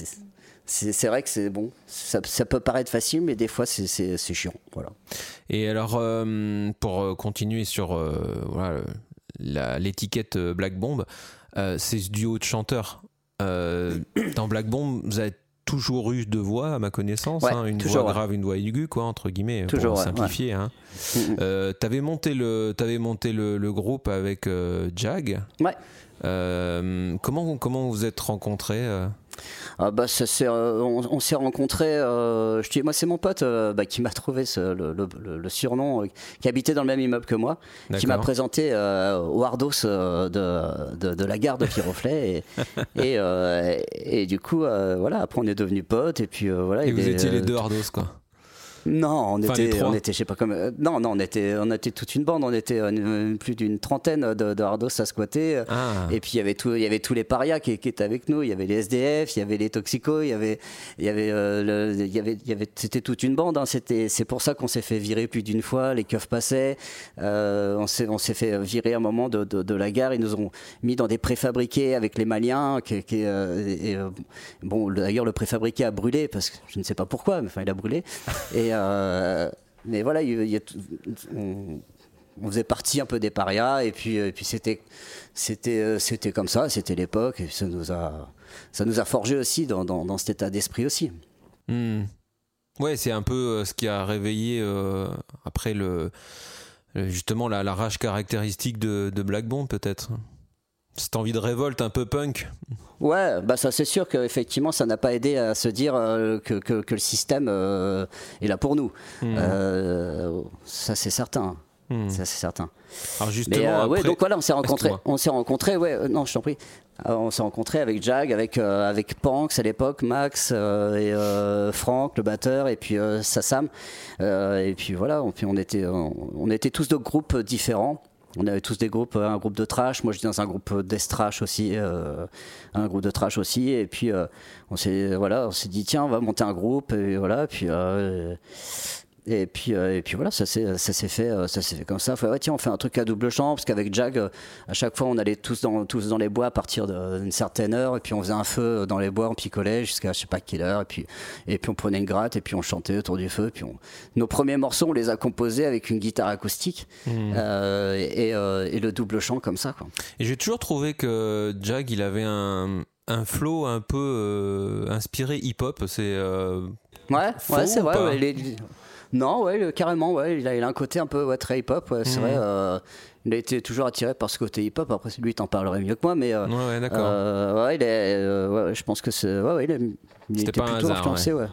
c'est c'est vrai que c'est bon. Ça, ça peut paraître facile, mais des fois, c'est- c'est c'est chiant. Voilà. Et alors, euh, pour euh, continuer sur euh, voilà, la- l'étiquette Black Bomb, c'est ce duo de chanteurs. Dans Black Bomb, vous avez toujours eu deux voix, à ma connaissance, Ouais, hein, une voix ouais. grave, une voix aiguë, quoi, entre guillemets, Toujours, pour ouais, simplifier. Hein. Mhm. Euh, t'avais monté le, t'avais monté le, le groupe avec euh, Jag. Ouais. Euh, comment, comment vous êtes rencontrés Ah bah ça euh, on, on s'est rencontrés. euh, je dis, moi c'est mon pote euh, bah, qui m'a trouvé ce- le, le- le- le surnom, qui habitait dans le même immeuble que moi, qui m'a présenté au Hardos euh, de, de, de la gare de Piroflet et, *laughs* et, et du coup voilà après on est devenus potes et puis voilà. Et vous est, étiez les deux Ardos, quoi. Non, on Enfin, était, on était, je sais pas comme, euh, non, non, on était, on était toute une bande, on était euh, plus d'une trentaine de, de Hardos à squatter. Ah. Et puis il y avait tout, il y avait tous les parias qui, qui étaient avec nous. Il y avait les SDF, il y avait les toxicos, il y avait, il y avait, euh, le- il y avait, il y avait, c'était toute une bande. hein. C'était, c'est pour ça qu'on s'est fait virer plus d'une fois. Les keufs passaient. Euh, on s'est, on s'est fait virer un moment de, de, de la gare. Ils nous ont mis dans des préfabriqués avec les Maliens. Qui, qui, euh, et, euh, bon, le- d'ailleurs le préfabriqué a brûlé parce que je ne sais pas pourquoi, mais enfin il a brûlé. Et euh, mais voilà, on, faisait partie un peu des parias et puis, puis c'était, c'était, euh, c'était comme ça, c'était l'époque et ça nous a, ça nous a forgé aussi dans, dans, cet état d'esprit aussi. Hmm. Ouais, c'est un peu euh, ce qui a réveillé euh, après le, justement la, la rage caractéristique de, de Black Bomb, peut-être. Cette envie de révolte un peu punk. Ouais, bah ça c'est sûr qu'effectivement ça n'a pas aidé à se dire euh, que, que, que le système euh, est là pour nous. Hmm. Euh, ça c'est certain. Hmm. Ça c'est certain. Alors justement, Mais ouais, après- donc voilà, on s'est rencontrés. On s'est rencontrés, ouais. non, je t'en prie. On s'est rencontrés avec Jag, avec avec Panks à l'époque, Max et Franck, le batteur, et puis Sassam. Et puis voilà, on, puis on était on, on était tous de groupes différents. On avait tous des groupes, un groupe de trash. Moi, j'étais dans un groupe d'est trash aussi, euh, un groupe de trash aussi. Et puis euh, on s'est voilà, on s'est dit tiens, on va monter un groupe. Et voilà, puis. euh, et puis, euh, et puis voilà, ça s'est ça s'est fait, euh, ça s'est fait comme ça. Faut, ouais, tiens, on fait un truc à double champ parce qu'avec Jag, euh, à chaque fois, on allait tous dans, tous dans les bois à partir d'une certaine heure, et puis on faisait un feu dans les bois, on picolait jusqu'à je sais pas quelle heure, et puis, et puis on prenait une gratte, et puis on chantait autour du feu. Puis on... nos premiers morceaux, on les a composés avec une guitare acoustique euh, et, euh, et le double chant comme ça. Quoi. Et j'ai toujours trouvé que Jag, il avait un, un flow un peu euh, inspiré hip-hop. C'est Ouais, ouais, c'est vrai. ouais, Non, ouais, carrément, ouais, il a, il a un côté un peu ouais, très hip-hop, ouais, c'est Mhm. vrai. euh, il a été toujours attiré par ce côté hip-hop. Après, lui, t'en parlerait mieux que moi, mais. euh, ouais, ouais, d'accord. euh, ouais, il est, euh, ouais, je pense que c'est. Ouais, ouais, il, est- il était pas un plutôt hasard, influencé, ouais.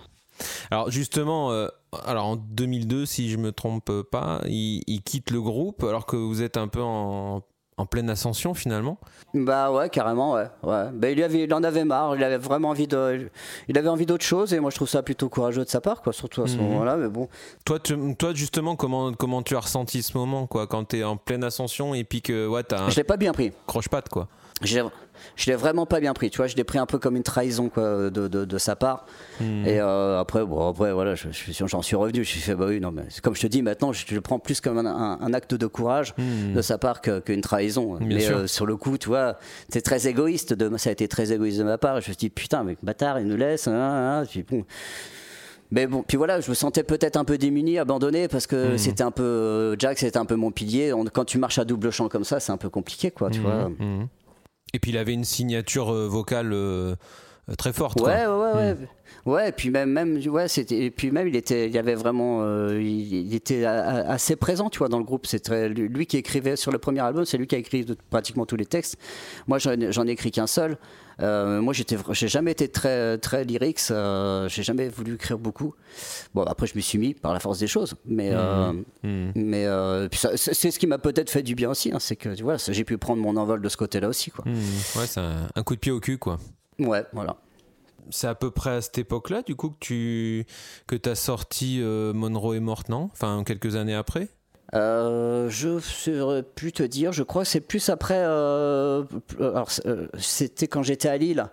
Alors justement, euh, alors en 2002, si je me trompe pas, il, il quitte le groupe alors que vous êtes un peu en, en pleine ascension finalement. Bah ouais, carrément, ouais. ouais. Bah, il, avait, il en avait marre, il avait vraiment envie de. Il avait envie d'autre chose, et moi je trouve ça plutôt courageux de sa part, quoi, surtout à ce Mhm. moment-là, mais bon. Toi, tu- toi justement, comment, comment tu as ressenti ce moment quoi, quand tu es en pleine ascension et puis que ouais, t'as un Je l'ai pas bien pris. croche-patte quoi. Je l'ai- vraiment pas bien pris, tu vois, je l'ai pris un peu comme une trahison quoi, de, de, de sa part. Hmm. Et euh, après, bon, après, voilà, je, je- j'en suis revenu. Je me suis fait, bah oui, non, mais comme je te dis, maintenant, je, je le prends plus comme un, un- un acte de courage Hmm. de sa part que- qu'une trahison. Bien mais euh, sur le coup, tu vois, c'est très égoïste. De, ça a été très égoïste de ma part. Je me suis dit, putain, mais bâtard, il nous laisse. hein, hein, hein. Puis bon. Mais bon, puis voilà, je me sentais peut-être un peu démuni, abandonné, parce que Mhm. c'était un peu. euh, Jack, c'était un peu mon pilier. On- quand tu marches à double champ comme ça, c'est un peu compliqué, quoi, tu vois. Et puis il avait une signature euh, vocale euh, euh, très forte. quoi. Ouais, ouais, ouais, ouais. Ouais, et puis même, même, ouais, c'était, et puis même, il était, il avait vraiment, euh, il, il était a- assez présent, tu vois, dans le groupe. C'est très, lui qui écrivait sur le premier album, c'est lui qui a écrit de- pratiquement tous les textes. Moi, j'en, ai- écrit qu'un seul. Euh, moi, j'étais, j'ai jamais été très, très lyrics. euh, j'ai jamais voulu écrire beaucoup. Bon, après, je me suis mis par la force des choses, mais, mais euh, puis ça- c'est, ce qui m'a peut-être fait du bien aussi, hein, c'est que, tu vois, j'ai pu prendre mon envol de ce côté-là aussi, quoi. Mhm. Ouais, c'est un, un coup de pied au cul quoi. Ouais, voilà. C'est à peu près à cette époque-là, du coup, que tu que as sorti euh, Monroe est morte, non? Enfin, quelques années après? Euh, je saurais plus te dire. Je crois que c'est plus après. euh, alors, euh, c'était quand j'étais à Lille.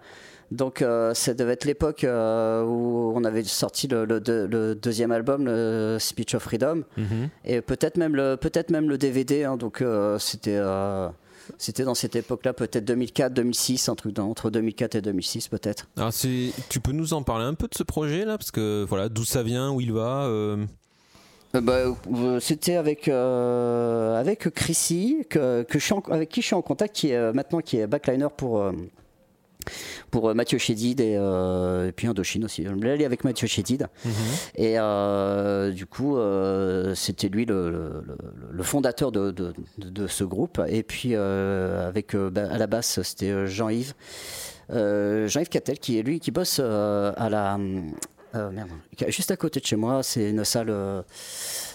Donc, ça devait être l'époque où on avait sorti le, le deux- le deuxième album, le Speech of Freedom, Mhm. et peut-être même le peut-être même le DVD. hein. donc, c'était c'était dans cette époque-là, peut-être 2004, 2006, un truc entre 2004 et 2006, peut-être. Alors, tu peux nous en parler un peu de ce projet-là Parce que, voilà, d'où ça vient, où il va euh, Euh, bah, euh, c'était avec avec Chrissy que, que je suis en- avec qui je suis en contact qui est maintenant qui est backliner pour pour euh, Mathieu Chédid et, euh, et puis Indochine aussi. Je voulais aller avec Mathieu Chédid. Et euh, du coup, euh, c'était lui le, le- le- le fondateur de, de- de- de ce groupe. Et puis, avec bah, à la basse, c'était Jean-Yves. Jean-Yves Cattel, qui est lui qui bosse à la. euh, merde, juste à côté de chez moi, c'est une salle. euh,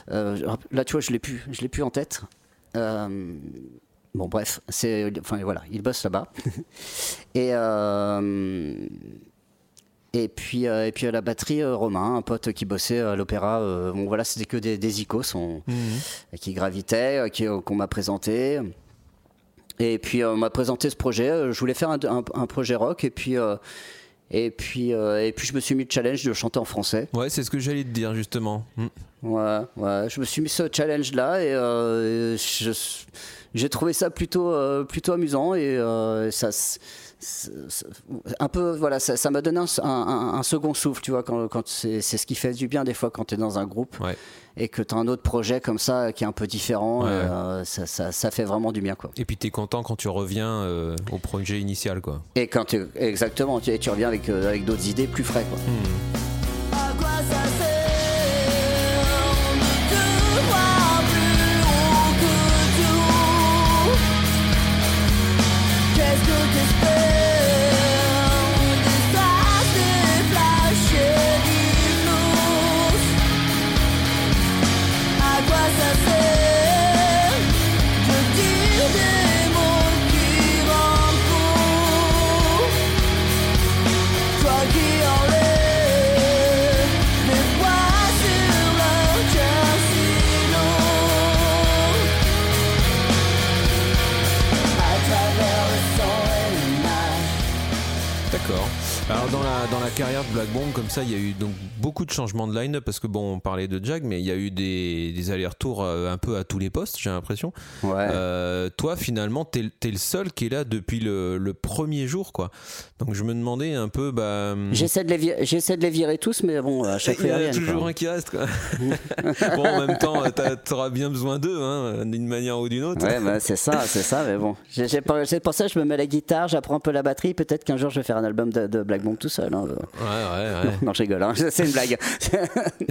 là, tu vois, je l'ai plus, je l'ai plus en tête. Euh, bon, bref, c'est, enfin voilà, il bosse là-bas. *laughs* et euh, et puis euh, et puis à la batterie, euh, Romain, un pote qui bossait à l'opéra. bon, voilà, c'était que des, des icos on- qui gravitaient, qui, qu'on m'a présenté. Et puis on m'a présenté ce projet. Je voulais faire un, un- un projet rock et puis. et puis, euh, et puis je me suis mis le challenge de chanter en français. Ouais, c'est ce que j'allais te dire justement. Mm. Ouais, ouais, je me suis mis ce challenge-là et euh, je- j'ai trouvé ça plutôt, euh, plutôt amusant et euh, ça, un peu, voilà, ça m'a donné un, un- un second souffle, tu vois, quand, quand c'est ce qui fait du bien des fois quand tu es dans un groupe Ouais. et que tu as un autre projet comme ça qui est un peu différent, Ouais. et, euh, ça, ça, ça fait vraiment du bien, quoi. Et puis t'es content quand tu reviens au projet initial, quoi. Et quand tu, exactement, tu, et tu reviens avec, avec d'autres idées plus frais, quoi. À carrière de Black Bomb, comme ça, il y a eu donc beaucoup de changements de line-up parce que bon, on parlait de Jag, mais il y a eu des, des allers-retours euh, un peu à tous les postes, j'ai l'impression. Ouais. Euh, toi, finalement, t'es es le seul qui est là depuis le, le premier jour, quoi. Donc je me demandais un peu, bah. J'essaie de, les virer, j'essaie de les virer tous, mais bon, à chaque il y fois, en a toujours quoi. un qui reste, quoi. *laughs* bon, en même temps, t'as- t'auras bien besoin d'eux, hein, d'une manière ou d'une autre. Ouais, bah, c'est ça, c'est ça, mais bon. C'est pour ça que je me mets la guitare, j'apprends un peu la batterie. Peut-être qu'un jour je vais faire un album de, de Black Bomb tout seul. hein. Ouais, ouais, ouais. Non, je rigole, hein. c'est une blague.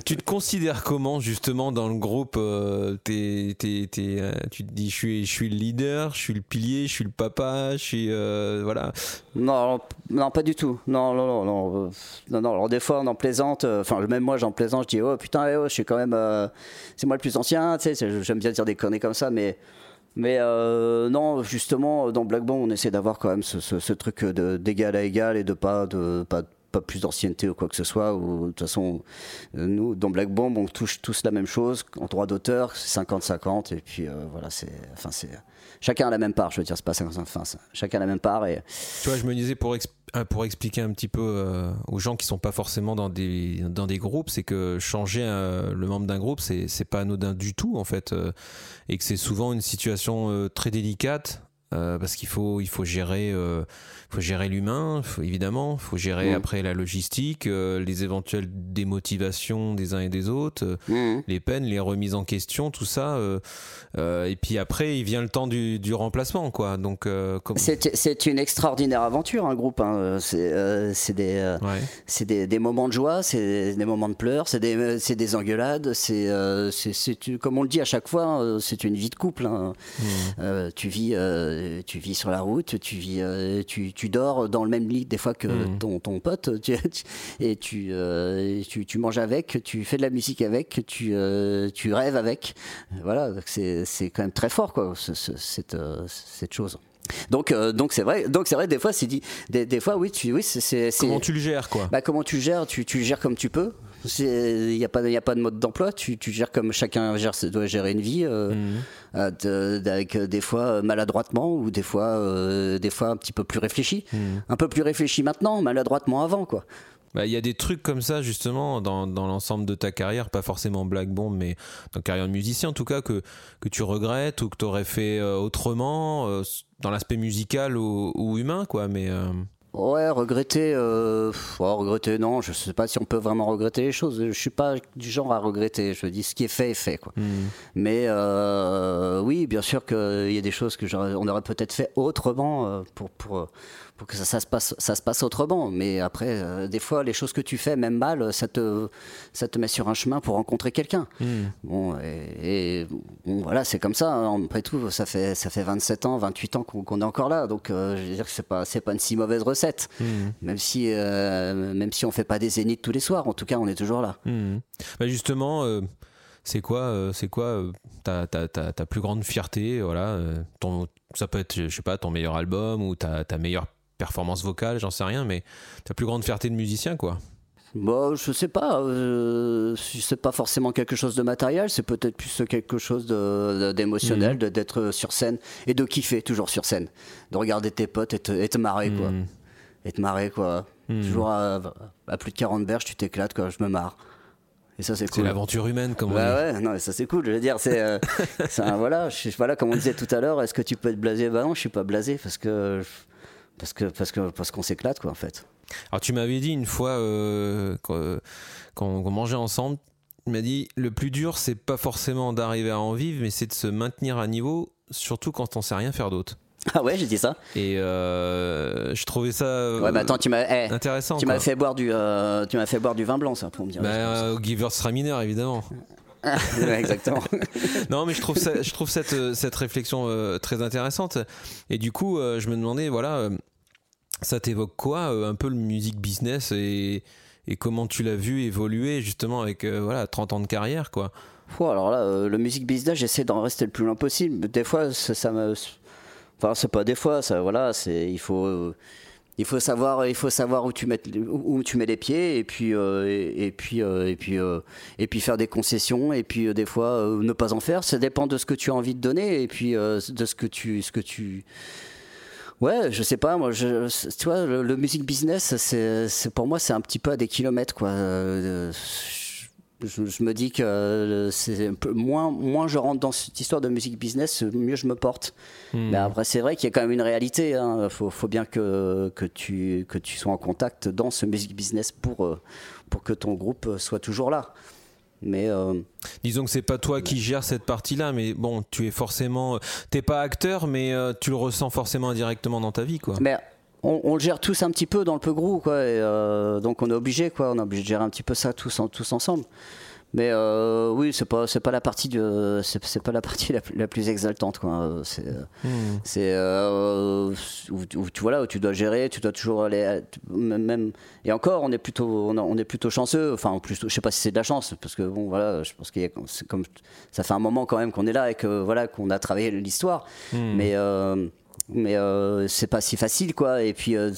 Tu te considères comment justement dans le groupe euh, euh, Tu te dis je suis, je suis le leader, je suis le pilier, je suis le papa, je suis euh, voilà. Non, non, pas du tout. Non, non, non, non. non, non. Alors des fois, on en plaisante. Enfin, même moi, j'en plaisante. Je dis, oh putain, eh, oh, je suis quand même. euh, c'est moi le plus ancien. Tu sais, j'aime bien dire des conneries comme ça, mais. Mais euh, non, justement, dans Black Band, on essaie d'avoir quand même ce, ce- ce truc de- d'égal à égal et de pas de pas, pas plus d'ancienneté ou quoi que ce soit. Ou, de toute façon, euh, nous, dans Black Bomb, on touche tous la même chose. En droit d'auteur, c'est 50-50. Et puis euh, voilà, c'est. Enfin, c'est. Chacun a la même part, je veux dire, c'est pas 50 enfin, chacun a la même part. Et, Tu vois, je me disais pour, euh, pour expliquer un petit peu aux gens qui sont pas forcément dans des, dans des groupes, c'est que changer le membre d'un groupe, c'est pas anodin du tout en fait, et que c'est souvent une situation très délicate. Euh, parce qu'il faut, il faut gérer, euh, faut gérer l'humain, évidemment, il faut gérer Mm. après la logistique, euh, les éventuelles démotivations des uns et des autres, euh, Mhm. les peines, les remises en question, tout ça. et puis après, il vient le temps du, du remplacement, quoi. Donc, comme- C'est une extraordinaire aventure, un groupe. hein. C'est des, Ouais. c'est des, des moments de joie, c'est des moments de pleurs, c'est des, c'est des engueulades. C'est c'est- comme on le dit à chaque fois, hein, c'est une vie de couple. hein. Euh, tu, vis, euh, tu vis sur la route, tu, vis, euh, tu, tu dors dans le même lit des fois que Mhm. ton, ton pote, tu- et tu, euh, tu, tu manges avec, tu fais de la musique avec, tu, tu rêves avec. Voilà, c'est c'est quand même très fort, quoi, ce- ce- cette, cette chose. Donc, euh, donc c'est vrai. Donc c'est vrai. Des fois, c'est dit. Des, des fois, oui, tu, oui, c'est. Comment tu le gères, quoi? Bah, comment tu gères? Tu, tu gères comme tu peux. Il n'y a, pas de- y a pas de mode d'emploi. Tu, tu gères comme chacun gère, doit gérer une vie. euh, Mhm. euh, de- avec euh, des fois maladroitement ou des fois, euh, des fois un petit peu plus réfléchi. Mhm. Un peu plus réfléchi maintenant, maladroitement avant. quoi. Bah, Il y a des trucs comme ça justement dans, dans l'ensemble de ta carrière, pas forcément Black Bomb, mais dans carrière de musicien en tout cas, que, que tu regrettes ou que tu aurais fait autrement, dans l'aspect musical ou, ou humain, quoi. Mais Ouais, regretter, euh, ouais, regretter, non, je sais pas si on peut vraiment regretter les choses. Je suis pas du genre à regretter. Je dis ce qui est fait est fait, quoi. Mais euh, oui, bien sûr qu'il y a des choses que on aurait peut-être fait autrement euh, pour, pour, euh, pour que ça, ça se passe, ça se passe autrement. Mais après, euh, des fois, les choses que tu fais, même mal, ça te, ça te met sur un chemin pour rencontrer quelqu'un. Bon, et, et, bon, voilà, c'est comme ça. hein. Après tout, ça fait, ça fait 27 ans, 28 ans qu'on est encore là. Donc, euh, je veux dire que c'est pas, pas une si mauvaise recette. Même si, euh, même si on fait pas des zéniths tous les soirs, en tout cas, on est toujours là. Mhm. Bah justement, euh, c'est quoi, euh, c'est quoi euh, ta, ta, ta, ta plus grande fierté voilà, euh, ton, Ça peut être, je sais pas, ton meilleur album ou ta, ta meilleure performance vocale, j'en sais rien, mais ta plus grande fierté de musicien, quoi. Bon, je sais pas. Euh, c'est pas forcément quelque chose de matériel, c'est peut-être plus quelque chose d'émotionnel, de- d'être sur scène et de kiffer toujours sur scène, de regarder tes potes et te, et te marrer quoi, Mhm. et te marrer quoi. Toujours à, à plus de 40 berges, tu t'éclates quoi. Je me marre. Et ça c'est C'est cool. l'aventure humaine, comme on dit. Bah ouais, non, mais ça c'est cool. Je veux dire, c'est, euh, *laughs* c'est voilà, je, voilà, comme on disait tout à l'heure, est-ce que tu peux être blasé? Bah non, je suis pas blasé parce que parce que parce que parce qu'on s'éclate quoi en fait. Alors tu m'avais dit une fois euh, quand, quand on mangeait ensemble, tu m'as dit le plus dur c'est pas forcément d'arriver à en vivre, mais c'est de se maintenir à niveau, surtout quand on sait rien faire d'autre. Ah ouais, j'ai dit ça. Et euh, je trouvais ça euh, Ouais, bah attends, tu m'as, eh, intéressant. tu m'as fait boire du, euh, tu m'as fait boire du vin blanc, ça, pour me dire. Bah, Givers sera mineur évidemment. *laughs* Ouais, exactement. *laughs* Non, mais je trouve, ça, je trouve cette, cette réflexion très intéressante. Et du coup, je me demandais, voilà, ça t'évoque quoi un peu le music business et, et comment tu l'as vu évoluer justement avec voilà 30 ans de carrière, quoi? Alors là, le music business, j'essaie d'en rester le plus loin possible. Des fois, ça, ça me, enfin, c'est pas des fois, ça, voilà, c'est, il faut, il faut savoir, il faut savoir où tu mets, où tu mets les pieds, et puis, euh, et, puis, euh, et puis, euh, et puis faire des concessions, et puis euh, des fois ne pas en faire. Ça dépend de ce que tu as envie de donner, et puis de ce que tu, ce que tu Ouais, je sais pas, moi, je, tu vois, le, music business, c'est, pour moi, c'est un petit peu à des kilomètres, quoi. Je, je me dis que euh, c'est moins, moins je rentre dans cette histoire de music business, mieux je me porte. Mais après, c'est vrai qu'il y a quand même une réalité. Il faut, faut bien que, que, tu, que tu sois en contact dans ce music business pour, euh, pour que ton groupe soit toujours là. Mais euh, Disons que c'est pas toi qui gères cette partie-là, mais bon, tu es forcément, t'es pas acteur, mais tu le ressens forcément indirectement dans ta vie, quoi. Mais on, on le gère tous un petit peu dans le peu gros, quoi. Et, euh, donc on est obligé, quoi. On est obligé de gérer un petit peu ça tous, en- tous ensemble. Mais euh, oui, c'est pas, c'est pas la partie de, c'est, pas la partie *laughs* la plus, la plus exaltante, quoi. C'est, Hmm. c'est euh, où, où tu voilà où tu dois gérer, tu dois toujours aller, à- même, et encore, on est plutôt, on, a- on est plutôt chanceux. Enfin, en plus, je sais pas si c'est de la chance, parce que bon, voilà, je pense qu'il comme, ça fait un moment quand même qu'on est là et que voilà qu'on a travaillé l'histoire. Mais euh, mais euh, c'est pas si facile quoi. Et puis euh,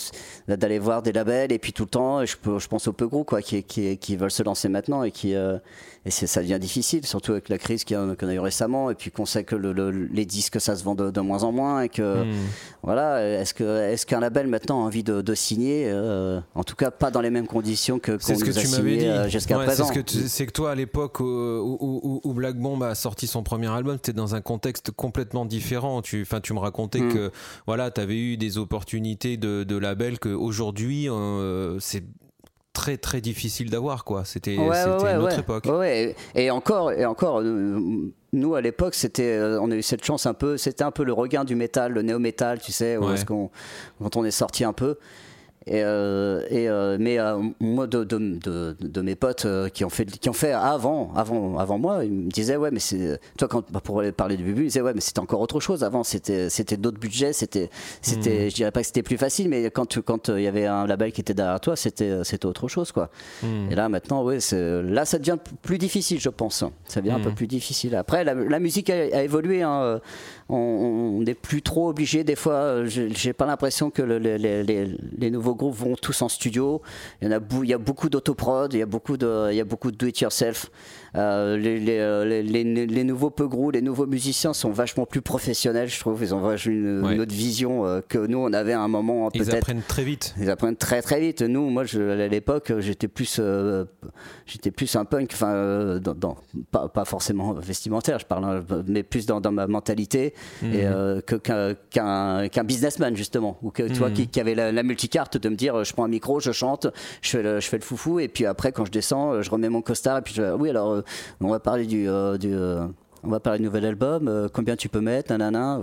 d'aller voir des labels et puis tout le temps je, pense aux peu gros quoi qui veulent se lancer maintenant et qui euh, et ça devient difficile surtout avec la crise a- qu'on a eu récemment et puis qu'on sait que le- le- les disques ça se vend de, de moins en moins et que Hmm. voilà est-ce qu'un label maintenant a envie de, de signer euh, en tout cas pas dans les mêmes conditions que qu'on que a signé euh, jusqu'à Ouais, présent C'est ce que tu- que toi, à l'époque où, où- où- où Black Bomb a sorti son premier album, tu dans un contexte complètement différent. Tu, tu me racontais Mm. que voilà, tu avais eu des opportunités de, de labels qu'aujourd'hui, euh, c'est très très difficile d'avoir. quoi. C'était Ouais, c'était ouais, une autre ouais. époque. Et encore, et encore, euh, nous à l'époque, c'était, euh, on a eu cette chance un peu, c'était un peu le regain du métal, le néo-métal, tu sais, où est-ce qu'on, quand on est sorti un peu. Et, euh, et, euh, mais euh, moi, de, de, de, de mes potes qui ont fait, qui ont fait avant, avant, avant moi, ils me disaient ouais, mais c'est, toi quand bah, pour parler du début, ils disaient ouais, mais c'était encore autre chose. Avant, c'était, c'était d'autres budgets, c'était, c'était, je dirais pas que c'était plus facile, mais quand, tu- quand il y avait un label qui était derrière toi, c'était, c'était autre chose, quoi. Hmm. Et là maintenant, c'est- là ça devient plus difficile, je pense. Ça devient un peu plus difficile. Après, la, la musique a, a évolué. hein. On n'est plus trop obligé. Des fois, euh, j'ai pas l'impression que le- les, les- les- nouveaux groupes vont tous en studio. Il y en a, il y a beaucoup d'autoprod, il y a beaucoup de, il y a beaucoup de do it yourself. Euh, les, les, euh, les- nouveaux peu gros, les nouveaux musiciens sont vachement plus professionnels, je trouve. Ils ont vachement une, Ouais. une autre vision euh, que nous on avait à un moment Ils peut-être. apprennent très vite. Ils apprennent très très vite. Nous, moi, je, à l'époque, j'étais plus, euh, j'étais plus un punk, enfin, dans, dans- pas, pas forcément vestimentaire, je parle, hein, mais plus dans, dans ma mentalité. et, euh, que- qu'un qu'un qu'un businessman justement ou que tu vois qui, qui avait la, la multicarte de me dire je prends un micro je chante je fais le, je fais le foufou et puis après quand je descends je remets mon costard et puis je oui alors on va parler du, euh, euh, on va parler du nouvel album euh, combien tu peux mettre nanana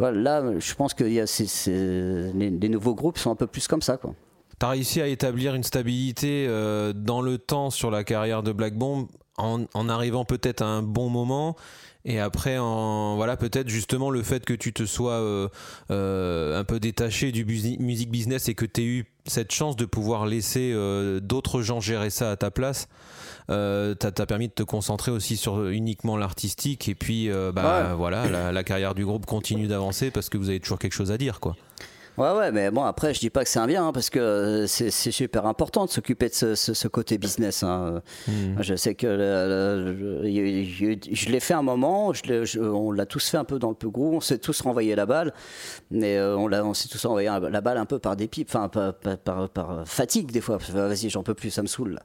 euh. là je pense que y a ces- les, nouveaux groupes sont un peu plus comme ça quoi T'as réussi à établir une stabilité euh, dans le temps sur la carrière de Black Bomb en, arrivant peut-être à un bon moment et après en voilà peut-être justement le fait que tu te sois euh, euh, un peu détaché du music business et que tu aies eu cette chance de pouvoir laisser euh, d'autres gens gérer ça à ta place euh, t'as permis de te concentrer aussi sur uniquement l'artistique et puis euh, bah Ouais. voilà la, la carrière du groupe continue d'avancer parce que vous avez toujours quelque chose à dire quoi Ouais, ouais, mais bon, après, je dis pas que c'est un bien, hein, parce que euh, c'est super important de s'occuper de ce, ce- ce côté business. hein. Hmm. Je sais que le- le- le- a eu- je l'ai fait un moment, je je- on l'a tous fait un peu dans le peu gros, on s'est tous renvoyé la balle, mais euh, on, on s'est tous renvoyé la balle un peu par dépit, enfin, par, par- par- par fatigue des fois. Vas-y, j'en peux plus, ça me saoule. là.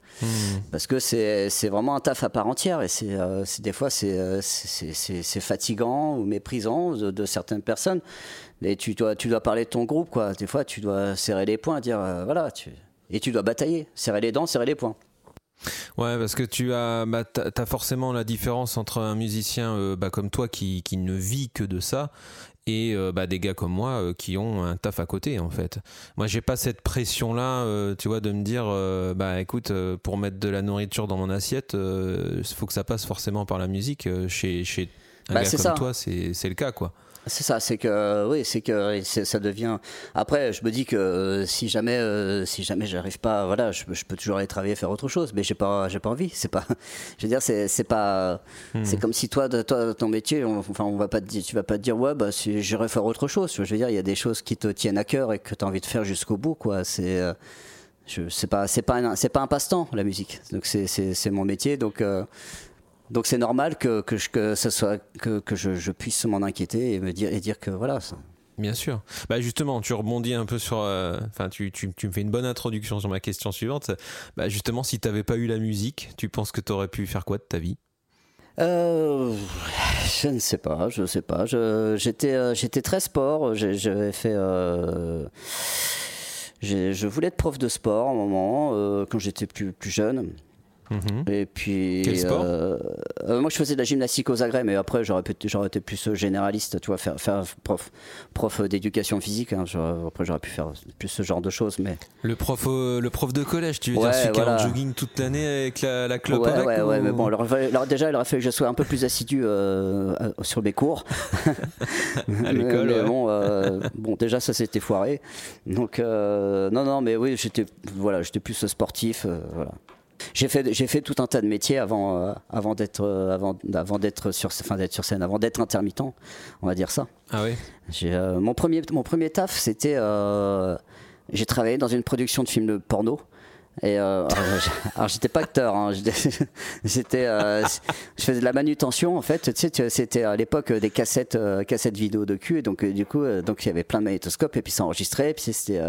Parce que c'est vraiment un taf à part entière, et c'est euh, des fois, euh, c'est fatigant ou méprisant de, de certaines personnes. Et tu dois, tu dois parler de ton groupe, quoi. Des fois, tu dois serrer les poings, dire euh, voilà, tu... et tu dois batailler, serrer les dents, serrer les poings. Ouais, parce que tu as, bah, forcément la différence entre un musicien euh, bah, comme toi qui, qui ne vit que de ça et euh, bah, des gars comme moi euh, qui ont un taf à côté en fait. Moi, j'ai pas cette pression là, tu vois, de me dire, bah écoute, pour mettre de la nourriture dans mon assiette, il faut que ça passe forcément par la musique. Chez, chez un Bah, gars comme ça. toi, c'est le cas quoi. C'est ça, c'est que oui, c'est que c'est- ça devient. Après, je me dis que euh, si jamais, euh, si jamais j'arrive pas, voilà, je, peux- je peux toujours aller travailler, faire autre chose, mais j'ai pas, j'ai pas envie. C'est pas, *laughs* je veux dire, c'est, pas, c'est comme si toi, de, toi, ton métier, on, enfin, on va pas te dire, tu vas pas te dire, ouais, bah, si j'irai faire autre chose. Je veux dire, il y a des choses qui te tiennent à cœur et que tu as envie de faire jusqu'au bout, quoi. C'est, euh, c'est pas, c'est pas, un, c'est pas un passe-temps la musique. Donc c'est, c'est, c'est mon métier, donc. euh, donc c'est normal que, que, je, que, ça soit, que, que je, je puisse m'en inquiéter et me dire, et dire que voilà. ça- Bien sûr. Bah justement, tu rebondis un peu sur. euh, Enfin, tu, tu, tu me fais une bonne introduction sur ma question suivante. Bah justement, si t'avais pas eu la musique, tu penses que t'aurais pu faire quoi de ta vie? Euh, je ne sais pas, je ne sais pas. J'étais, euh, j'étais très sport. J'avais fait. euh, je voulais être prof de sport à un moment quand j'étais plus, plus jeune. Mhm. Et puis. Quel sport euh, euh, Moi, je faisais de la gymnastique aux agrès, mais après, j'aurais, pu- j'aurais été plus euh, généraliste, tu vois, faire, faire prof, prof d'éducation physique. hein. J'aurais- après, j'aurais pu faire plus ce genre de choses, mais. Le prof, le prof de collège, tu veux Ouais, dire celui qui est en voilà. jogging toute l'année avec la, la clope ouais, avec ouais, ou- ouais, mais bon, alors, alors déjà, il aurait fallu que je sois un peu plus assidu euh, sur mes cours. *laughs* À l'école, Mais ouais. bon, euh, bon, déjà, ça s'était foiré. Donc, euh, non, non, mais oui, j'étais voilà, j'étais plus sportif. euh, voilà. J'ai fait, j'ai fait tout un tas de métiers avant, euh, avant d'être, euh, avant, avant d'être sur, enfin, d'être sur scène, avant d'être intermittent, on va dire ça. Ah oui J'ai, euh, mon, premier, mon premier taf, c'était. j'ai travaillé dans une production de films de porno. Et euh, *laughs* alors, j'étais pas acteur, hein, *laughs* j'étais, euh, je faisais de la manutention en fait. Tu sais, c'était à l'époque des cassettes, euh, cassettes vidéo de cul, et donc du coup, donc il y avait plein de magnétoscopes et puis ça enregistrait, et puis c'était,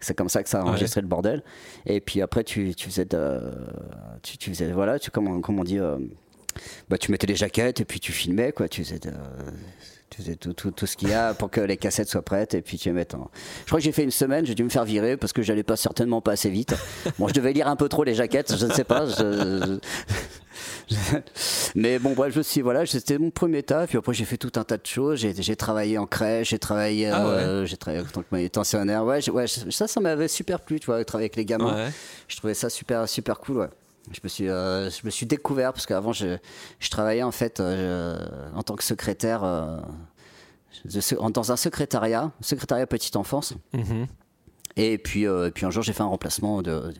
c'est comme ça que ça enregistrait le bordel. Et puis après, tu, tu faisais, de, tu, tu faisais, voilà, tu comment, comment on dit, bah tu mettais les jaquettes et puis tu filmais quoi, tu faisais de- tu faisais tout, tout, tout ce qu'il y a pour que les cassettes soient prêtes et puis tu les mettes en... Je crois que j'ai fait une semaine, j'ai dû me faire virer parce que j'allais pas certainement pas assez vite. Bon, je devais lire un peu trop les jaquettes, je ne sais pas. je- Mais bon, bref, je suis, voilà, c'était mon premier taf. Puis après, j'ai fait tout un tas de choses. J'ai travaillé en crèche, j'ai travaillé, Ah ouais. euh, j'ai travaillé en tant que manutentionnaire. Ouais, ouais, ça, ça m'avait super plu, tu vois, travailler avec les gamins. Ouais. Je trouvais ça super, super cool, ouais. Je me suis, euh, je me suis découvert parce qu'avant, je, je travaillais en fait euh, en tant que secrétaire euh, dans un secrétariat, secrétariat petite enfance. Mhm. Et puis, et puis un jour, j'ai fait un remplacement d'une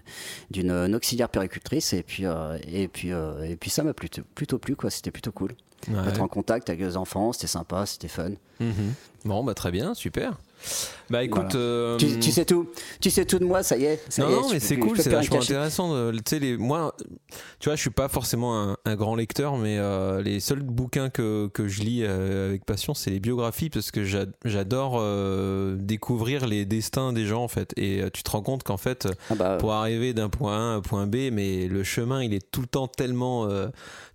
une auxiliaire péricultrice et puis, et puis, et puis ça m'a plutôt, plutôt plu, quoi. C'était plutôt cool. Ouais. Être en contact avec les enfants, c'était sympa, c'était fun. Mhm. Bon, bah très bien, super. Bah écoute. euh, Tu, tu sais tout, tu sais tout de moi, ça y est. ça non, y est, non, mais c'est cool, c'est vachement intéressant. de- Tu sais, les, moi, tu vois, je suis pas forcément un, un grand lecteur, mais euh, les seuls bouquins que, que je lis euh, avec passion, c'est les biographies, parce que j'a- j'adore euh, découvrir les destins des gens, en fait. Et euh, tu te rends compte qu'en fait, Ah bah, pour arriver d'un point A à un point B, mais le chemin, il est tout le temps tellement euh,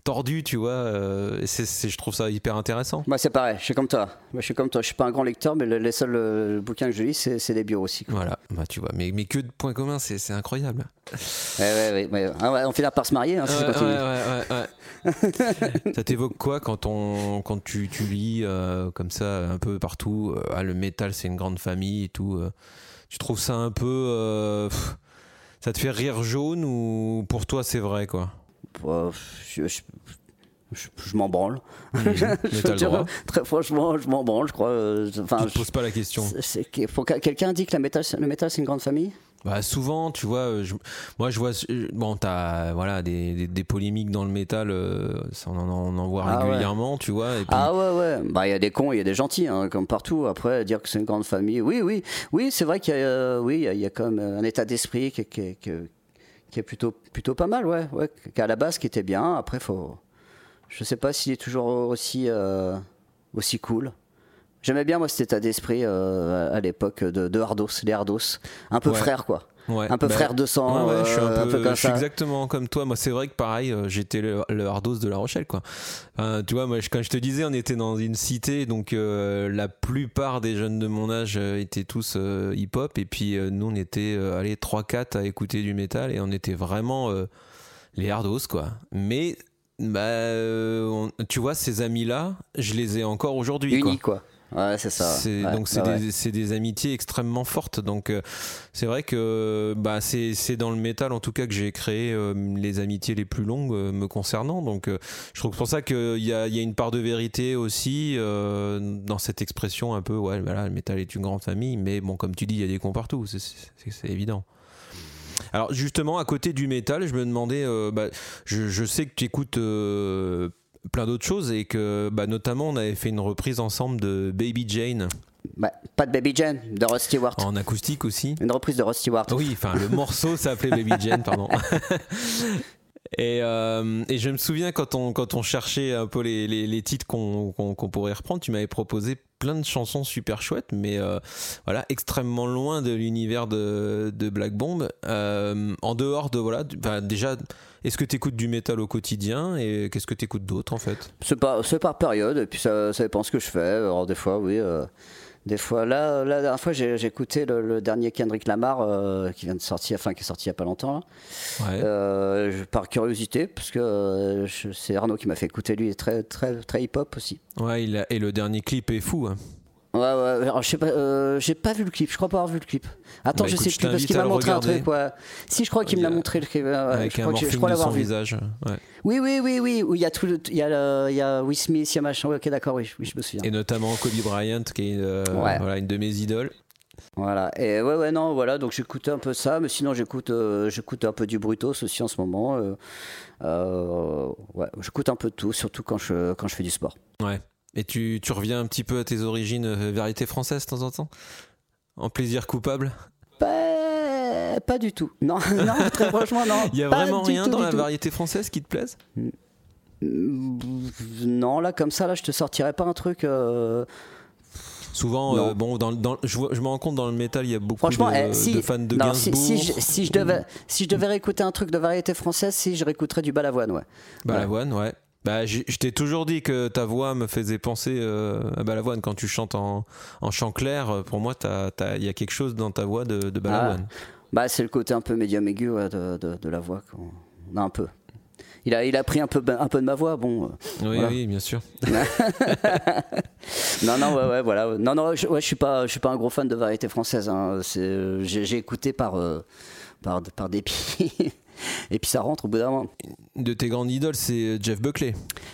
tordu, tu vois. euh, je trouve ça hyper intéressant. Moi, c'est pareil, je suis comme toi. Moi, je suis comme toi. Je suis pas un grand lecteur, mais le- les seuls euh, bouquins que je lis, c'est des bios aussi. quoi. Voilà, bah tu vois, mais, mais que de points communs, c'est, incroyable. Ouais, ouais, ouais. Ah ouais, on finira par se marier hein, si *laughs* ça t'évoque quoi quand, on, quand tu, tu lis euh, comme ça un peu partout euh, ah, Le métal, c'est une grande famille et tout. euh, tu trouves ça un peu. pff, ça te fait rire jaune ou pour toi c'est vrai quoi? Je, je- je- je m'en branle. *laughs* Mais Je dire. Très franchement, je m'en branle, je crois. euh, Enfin, Tu te poses pas la question. que- quelqu'un dit que la métal, le métal, c'est une grande famille? Bah souvent, tu vois, euh, je- moi je vois, euh, bon, t'as voilà des, des, des polémiques dans le métal, euh, ça, on, en, on en voit Ah ouais. régulièrement, tu vois. Et puis, Ah ouais, ouais. Bah, il y a des cons, il y a des gentils, hein, comme partout. Après, dire que c'est une grande famille. Oui, oui. Oui, c'est vrai qu'il y a, euh, oui, il y a- même un état d'esprit qui est plutôt, plutôt pas mal, ouais. ouais. Qu'à la base, qui était bien. Après, faut. Je sais pas s'il est toujours aussi, euh, aussi cool. J'aimais bien, moi, cet état d'esprit euh, à l'époque de, de Hardos, les Hardos. Un peu Ouais. frère, quoi. ouais, Un peu bah, frère de sang, ouais, ouais, je suis un euh, peu, un peu comme je suis ça. exactement comme toi. Moi, c'est vrai que pareil, j'étais le, le hardos de La Rochelle, quoi. Tu vois, moi, je- quand je te disais, on était dans une cité, donc euh, la plupart des jeunes de mon âge étaient tous euh, hip-hop, et puis nous, on était, allez, 3-4 à écouter du métal, et on était vraiment les hardos, quoi. Mais, bah, euh, on- tu vois, ces amis-là, je les ai encore aujourd'hui. Unis, quoi. Ouais, c'est ça. Ouais, donc c'est ouais, des, amitiés extrêmement fortes. Donc euh, c'est vrai que bah, c'est dans le métal en tout cas que j'ai créé euh, les amitiés les plus longues euh, me concernant. Donc je trouve pour ça qu'il y a, y a une part de vérité aussi dans cette expression un peu ouais voilà le métal est une grande famille. Mais bon comme tu dis il y a des cons partout, c'est évident. Alors justement, à côté du métal, je me demandais, euh, bah, je, je sais que tu écoutes euh, plein d'autres choses et que bah, notamment on avait fait une reprise ensemble de Baby Jane Bah, pas de Baby Jane, de Rod Stewart. en acoustique aussi. Une reprise de Rod Stewart. Oui, enfin le morceau s'appelait Baby Jane, pardon. *laughs* Et, euh, et je me souviens quand on, quand on cherchait un peu les, les, les titres qu'on qu'on pourrait reprendre, tu m'avais proposé plein de chansons super chouettes, mais euh, voilà, extrêmement loin de l'univers de, de Black Bomb. Euh, en dehors de, voilà, déjà, est-ce que tu écoutes du métal au quotidien et qu'est-ce que tu écoutes d'autre en fait? C'est par, par période, et puis ça, ça dépend ce que je fais. Alors, des fois, oui. Des fois, là, la dernière fois, j'ai écouté le, le dernier Kendrick Lamar euh, qui vient de sortir, enfin, qui est sorti il y a pas longtemps. là. Ouais. Euh, par curiosité, parce que euh, c'est Arnaud qui m'a fait écouter. Lui, il est très, très, très hip-hop aussi. Ouais, il a- et le dernier clip est fou. hein. Ouais, ouais. Alors, je sais pas, euh, j'ai pas vu le clip. Je crois pas avoir vu le clip. Attends, Bah, je écoute, sais je plus parce qu'il m'a montré un truc. Ouais. Si, je crois qu'il Il me l'a montré le clip. ouais, avec je un crois que je- crois l'avoir vu. visage. Ouais. Oui, oui, oui, oui. Où il y a tout, le- il y a, le- il y a Will Smith, il y a machin. Ouais, ok, d'accord, oui, oui, je me souviens. Et notamment Kobe Bryant, qui est euh, voilà, une de mes idoles. Voilà. Et ouais, ouais, non, voilà. Donc j'écoute un peu ça, mais sinon j'écoute, euh, j'écoute un peu du Brutos aussi en ce moment. ouais, j'écoute un peu de tout, surtout quand je quand je fais du sport. Ouais. Et tu, tu reviens un petit peu à tes origines euh, vérité française de temps en temps? En plaisir coupable? Pas, pas du tout. Non, *laughs* non, très franchement, non. Il y a pas vraiment rien tout, dans la tout. variété française qui te plaise? Non, là, comme ça, là, je te sortirais pas un truc. euh, Souvent, euh, bon, dans, dans- je, je me rends compte dans le métal, il y a beaucoup Franchement, de, eh, si, de fans de non, Gainsbourg. si, si je, si je devais, si je devais réécouter un truc de variété française, si je réécouterais du Balavoine, ouais. Balavoine, ouais. Bah, je t'ai toujours dit que ta voix me faisait penser euh, à Balavoine quand tu chantes en, en chant clair. euh, Pour moi, il y a quelque chose dans ta voix de, de Balavoine. Bah, c'est le côté un peu médium aigu ouais, de, de, de la voix. Non, un peu. Il a, il a pris un peu, un peu de ma voix, bon. euh, oui, voilà. oui, bien sûr. *laughs* Non, non, ouais, ouais, voilà. Non, non, je, ouais, je suis pas, je suis pas un gros fan de variété française. hein. Euh, j'ai, j'ai écouté par, euh, par, par dépit. *laughs* Et puis ça rentre au bout d'un moment. De tes grandes idoles, c'est Jeff Buckley.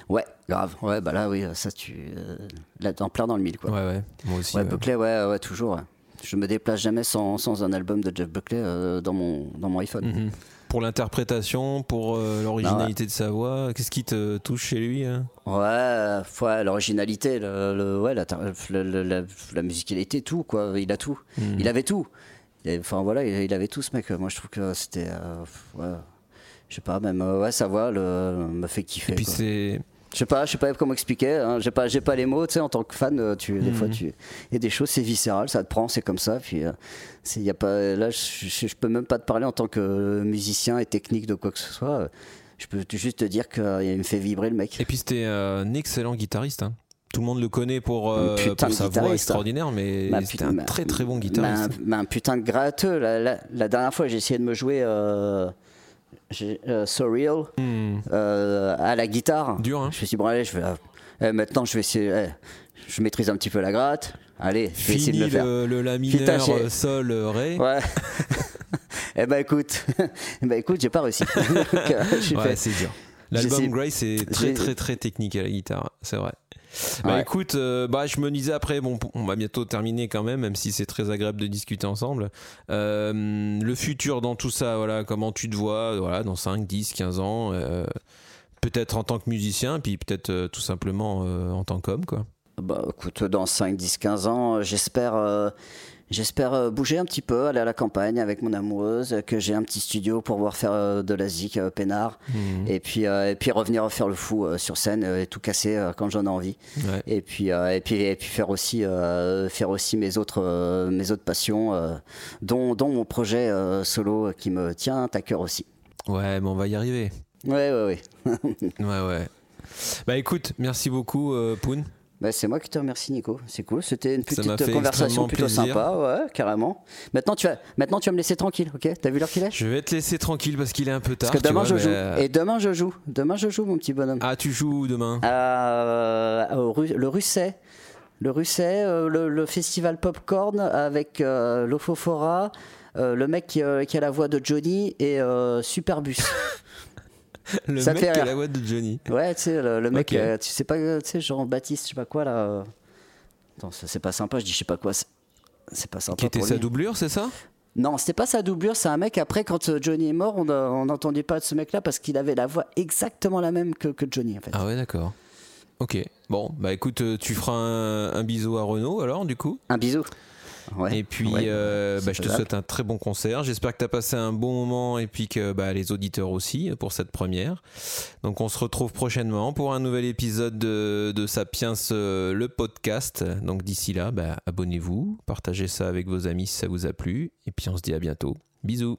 Ouais, grave. Ouais, bah là, oui, ça, tu. euh, là, en plein dans le mille, quoi. Ouais, ouais. Moi aussi. Ouais, ouais. Buckley, ouais, ouais, toujours. ouais. Je me déplace jamais sans, sans un album de Jeff Buckley euh, dans, mon, dans mon iPhone. Mhm. Pour l'interprétation, pour euh, l'originalité de sa voix, qu'est-ce qui te touche chez lui hein? Ouais, euh, ouais, l'originalité, le, le- ouais, la, le- la, la musicalité, tout, quoi. Il a tout. Mhm. Il avait tout. Enfin, voilà, il, avait tout, ce mec. Moi, je trouve que c'était. euh, ouais, je sais pas, même, euh, ouais, sa voix le, me fait kiffer. Et puis c'est. Je sais pas, je sais pas comment expliquer. Hein. J'ai pas, j'ai pas les mots. Tu sais, en tant que fan, euh, tu, des fois, Mhm. tu, a des choses, c'est viscéral, ça te prend, c'est comme ça. Puis, euh, c'est, y a pas, là, je, je, je peux même pas te parler en tant que musicien et technique de quoi que ce soit. Je peux juste te dire qu'il me fait vibrer le mec. Et puis c'était un excellent guitariste. hein. Tout le monde le connaît pour, euh, putain pour sa voix extraordinaire, mais Bah, putain, un bah, très très bon guitariste. un, putain de gratteux. La, la- la dernière fois, j'ai essayé de me jouer euh, euh, So Real Hmm. euh, à la guitare. Dur, hein Je me suis dit, bon, allez, je vais, euh, eh, maintenant, je vais essayer. eh, je maîtrise un petit peu la gratte. Allez, je vais essayer de le faire. le, le la Putain, mineur, euh, sol, ré. Ouais. *laughs* eh ben écoute, *laughs* eh ben écoute, j'ai pas réussi. *laughs* Donc, Ouais, fait- c'est dur. L'album Grace est très très très technique à la guitare, c'est vrai. Bah Ouais. écoute, euh, bah je me disais après, bon, on va bientôt terminer quand même, même si c'est très agréable de discuter ensemble. Euh, le futur dans tout ça, voilà, comment tu te vois, voilà, dans 5, 10, 15 ans, euh, peut-être en tant que musicien, puis peut-être euh, tout simplement en tant qu'homme, quoi. Bah écoute, dans 5, 10, 15 ans, j'espère j'espère euh, bouger un petit peu, aller à la campagne avec mon amoureuse, euh, que j'ai un petit studio pour pouvoir faire euh, de la zik peinard, Mhm. et, puis, et puis revenir faire le fou sur scène et tout casser quand j'en ai envie. Ouais. Et puis, et puis, et puis faire, aussi, faire aussi mes autres, mes autres passions, dont, dont mon projet solo qui me tient à cœur aussi. Ouais, mais on va y arriver. Ouais, ouais, ouais. *laughs* Ouais, ouais. Bah écoute, merci beaucoup, euh, Poun. Bah, c'est moi qui te remercie, Nico. C'est cool. C'était une petite conversation plutôt plaisir. sympa, ouais, carrément. Maintenant, tu vas, maintenant, tu vas me laisser tranquille, ok? T'as vu l'heure qu'il est? Je vais te laisser tranquille parce qu'il est un peu tard. Parce que demain, vois, je joue. euh, Et demain, je joue. Demain, je joue, mon petit bonhomme. Ah, tu joues demain? Euh, au Ru- le Russet. Le Russet, euh, le, le festival Popcorn avec euh, l'Ofofora, le mec qui, qui a la voix de Johnny et Superbus. *laughs* *laughs* Le Ça mec fait qui la voix de Johnny. ouais, tu sais, le, le mec, euh, tu sais pas, euh, tu sais, Jean-Baptiste, je sais pas quoi là. euh. Attends, ça, c'est pas sympa, je dis je sais pas quoi. c'est- pas sympa. Qui était pour sa doublure, c'est ça? Non, c'était pas sa doublure, c'est un mec. Après, quand Johnny est mort, on n'entendait pas de ce mec-là parce qu'il avait la voix exactement la même que, que Johnny en fait. Ah ouais, d'accord. Ok. Bon, bah écoute, tu feras un, un bisou à Renaud alors, du coup? Un bisou. Ouais. Et puis, Ouais, euh, bah, je te faisable. souhaite un très bon concert. J'espère que tu as passé un bon moment et puis que bah, les auditeurs aussi pour cette première. Donc, on se retrouve prochainement pour un nouvel épisode de, de Sapiens, euh, le podcast. Donc, d'ici là, bah, abonnez-vous, partagez ça avec vos amis si ça vous a plu. Et puis, on se dit à bientôt. Bisous.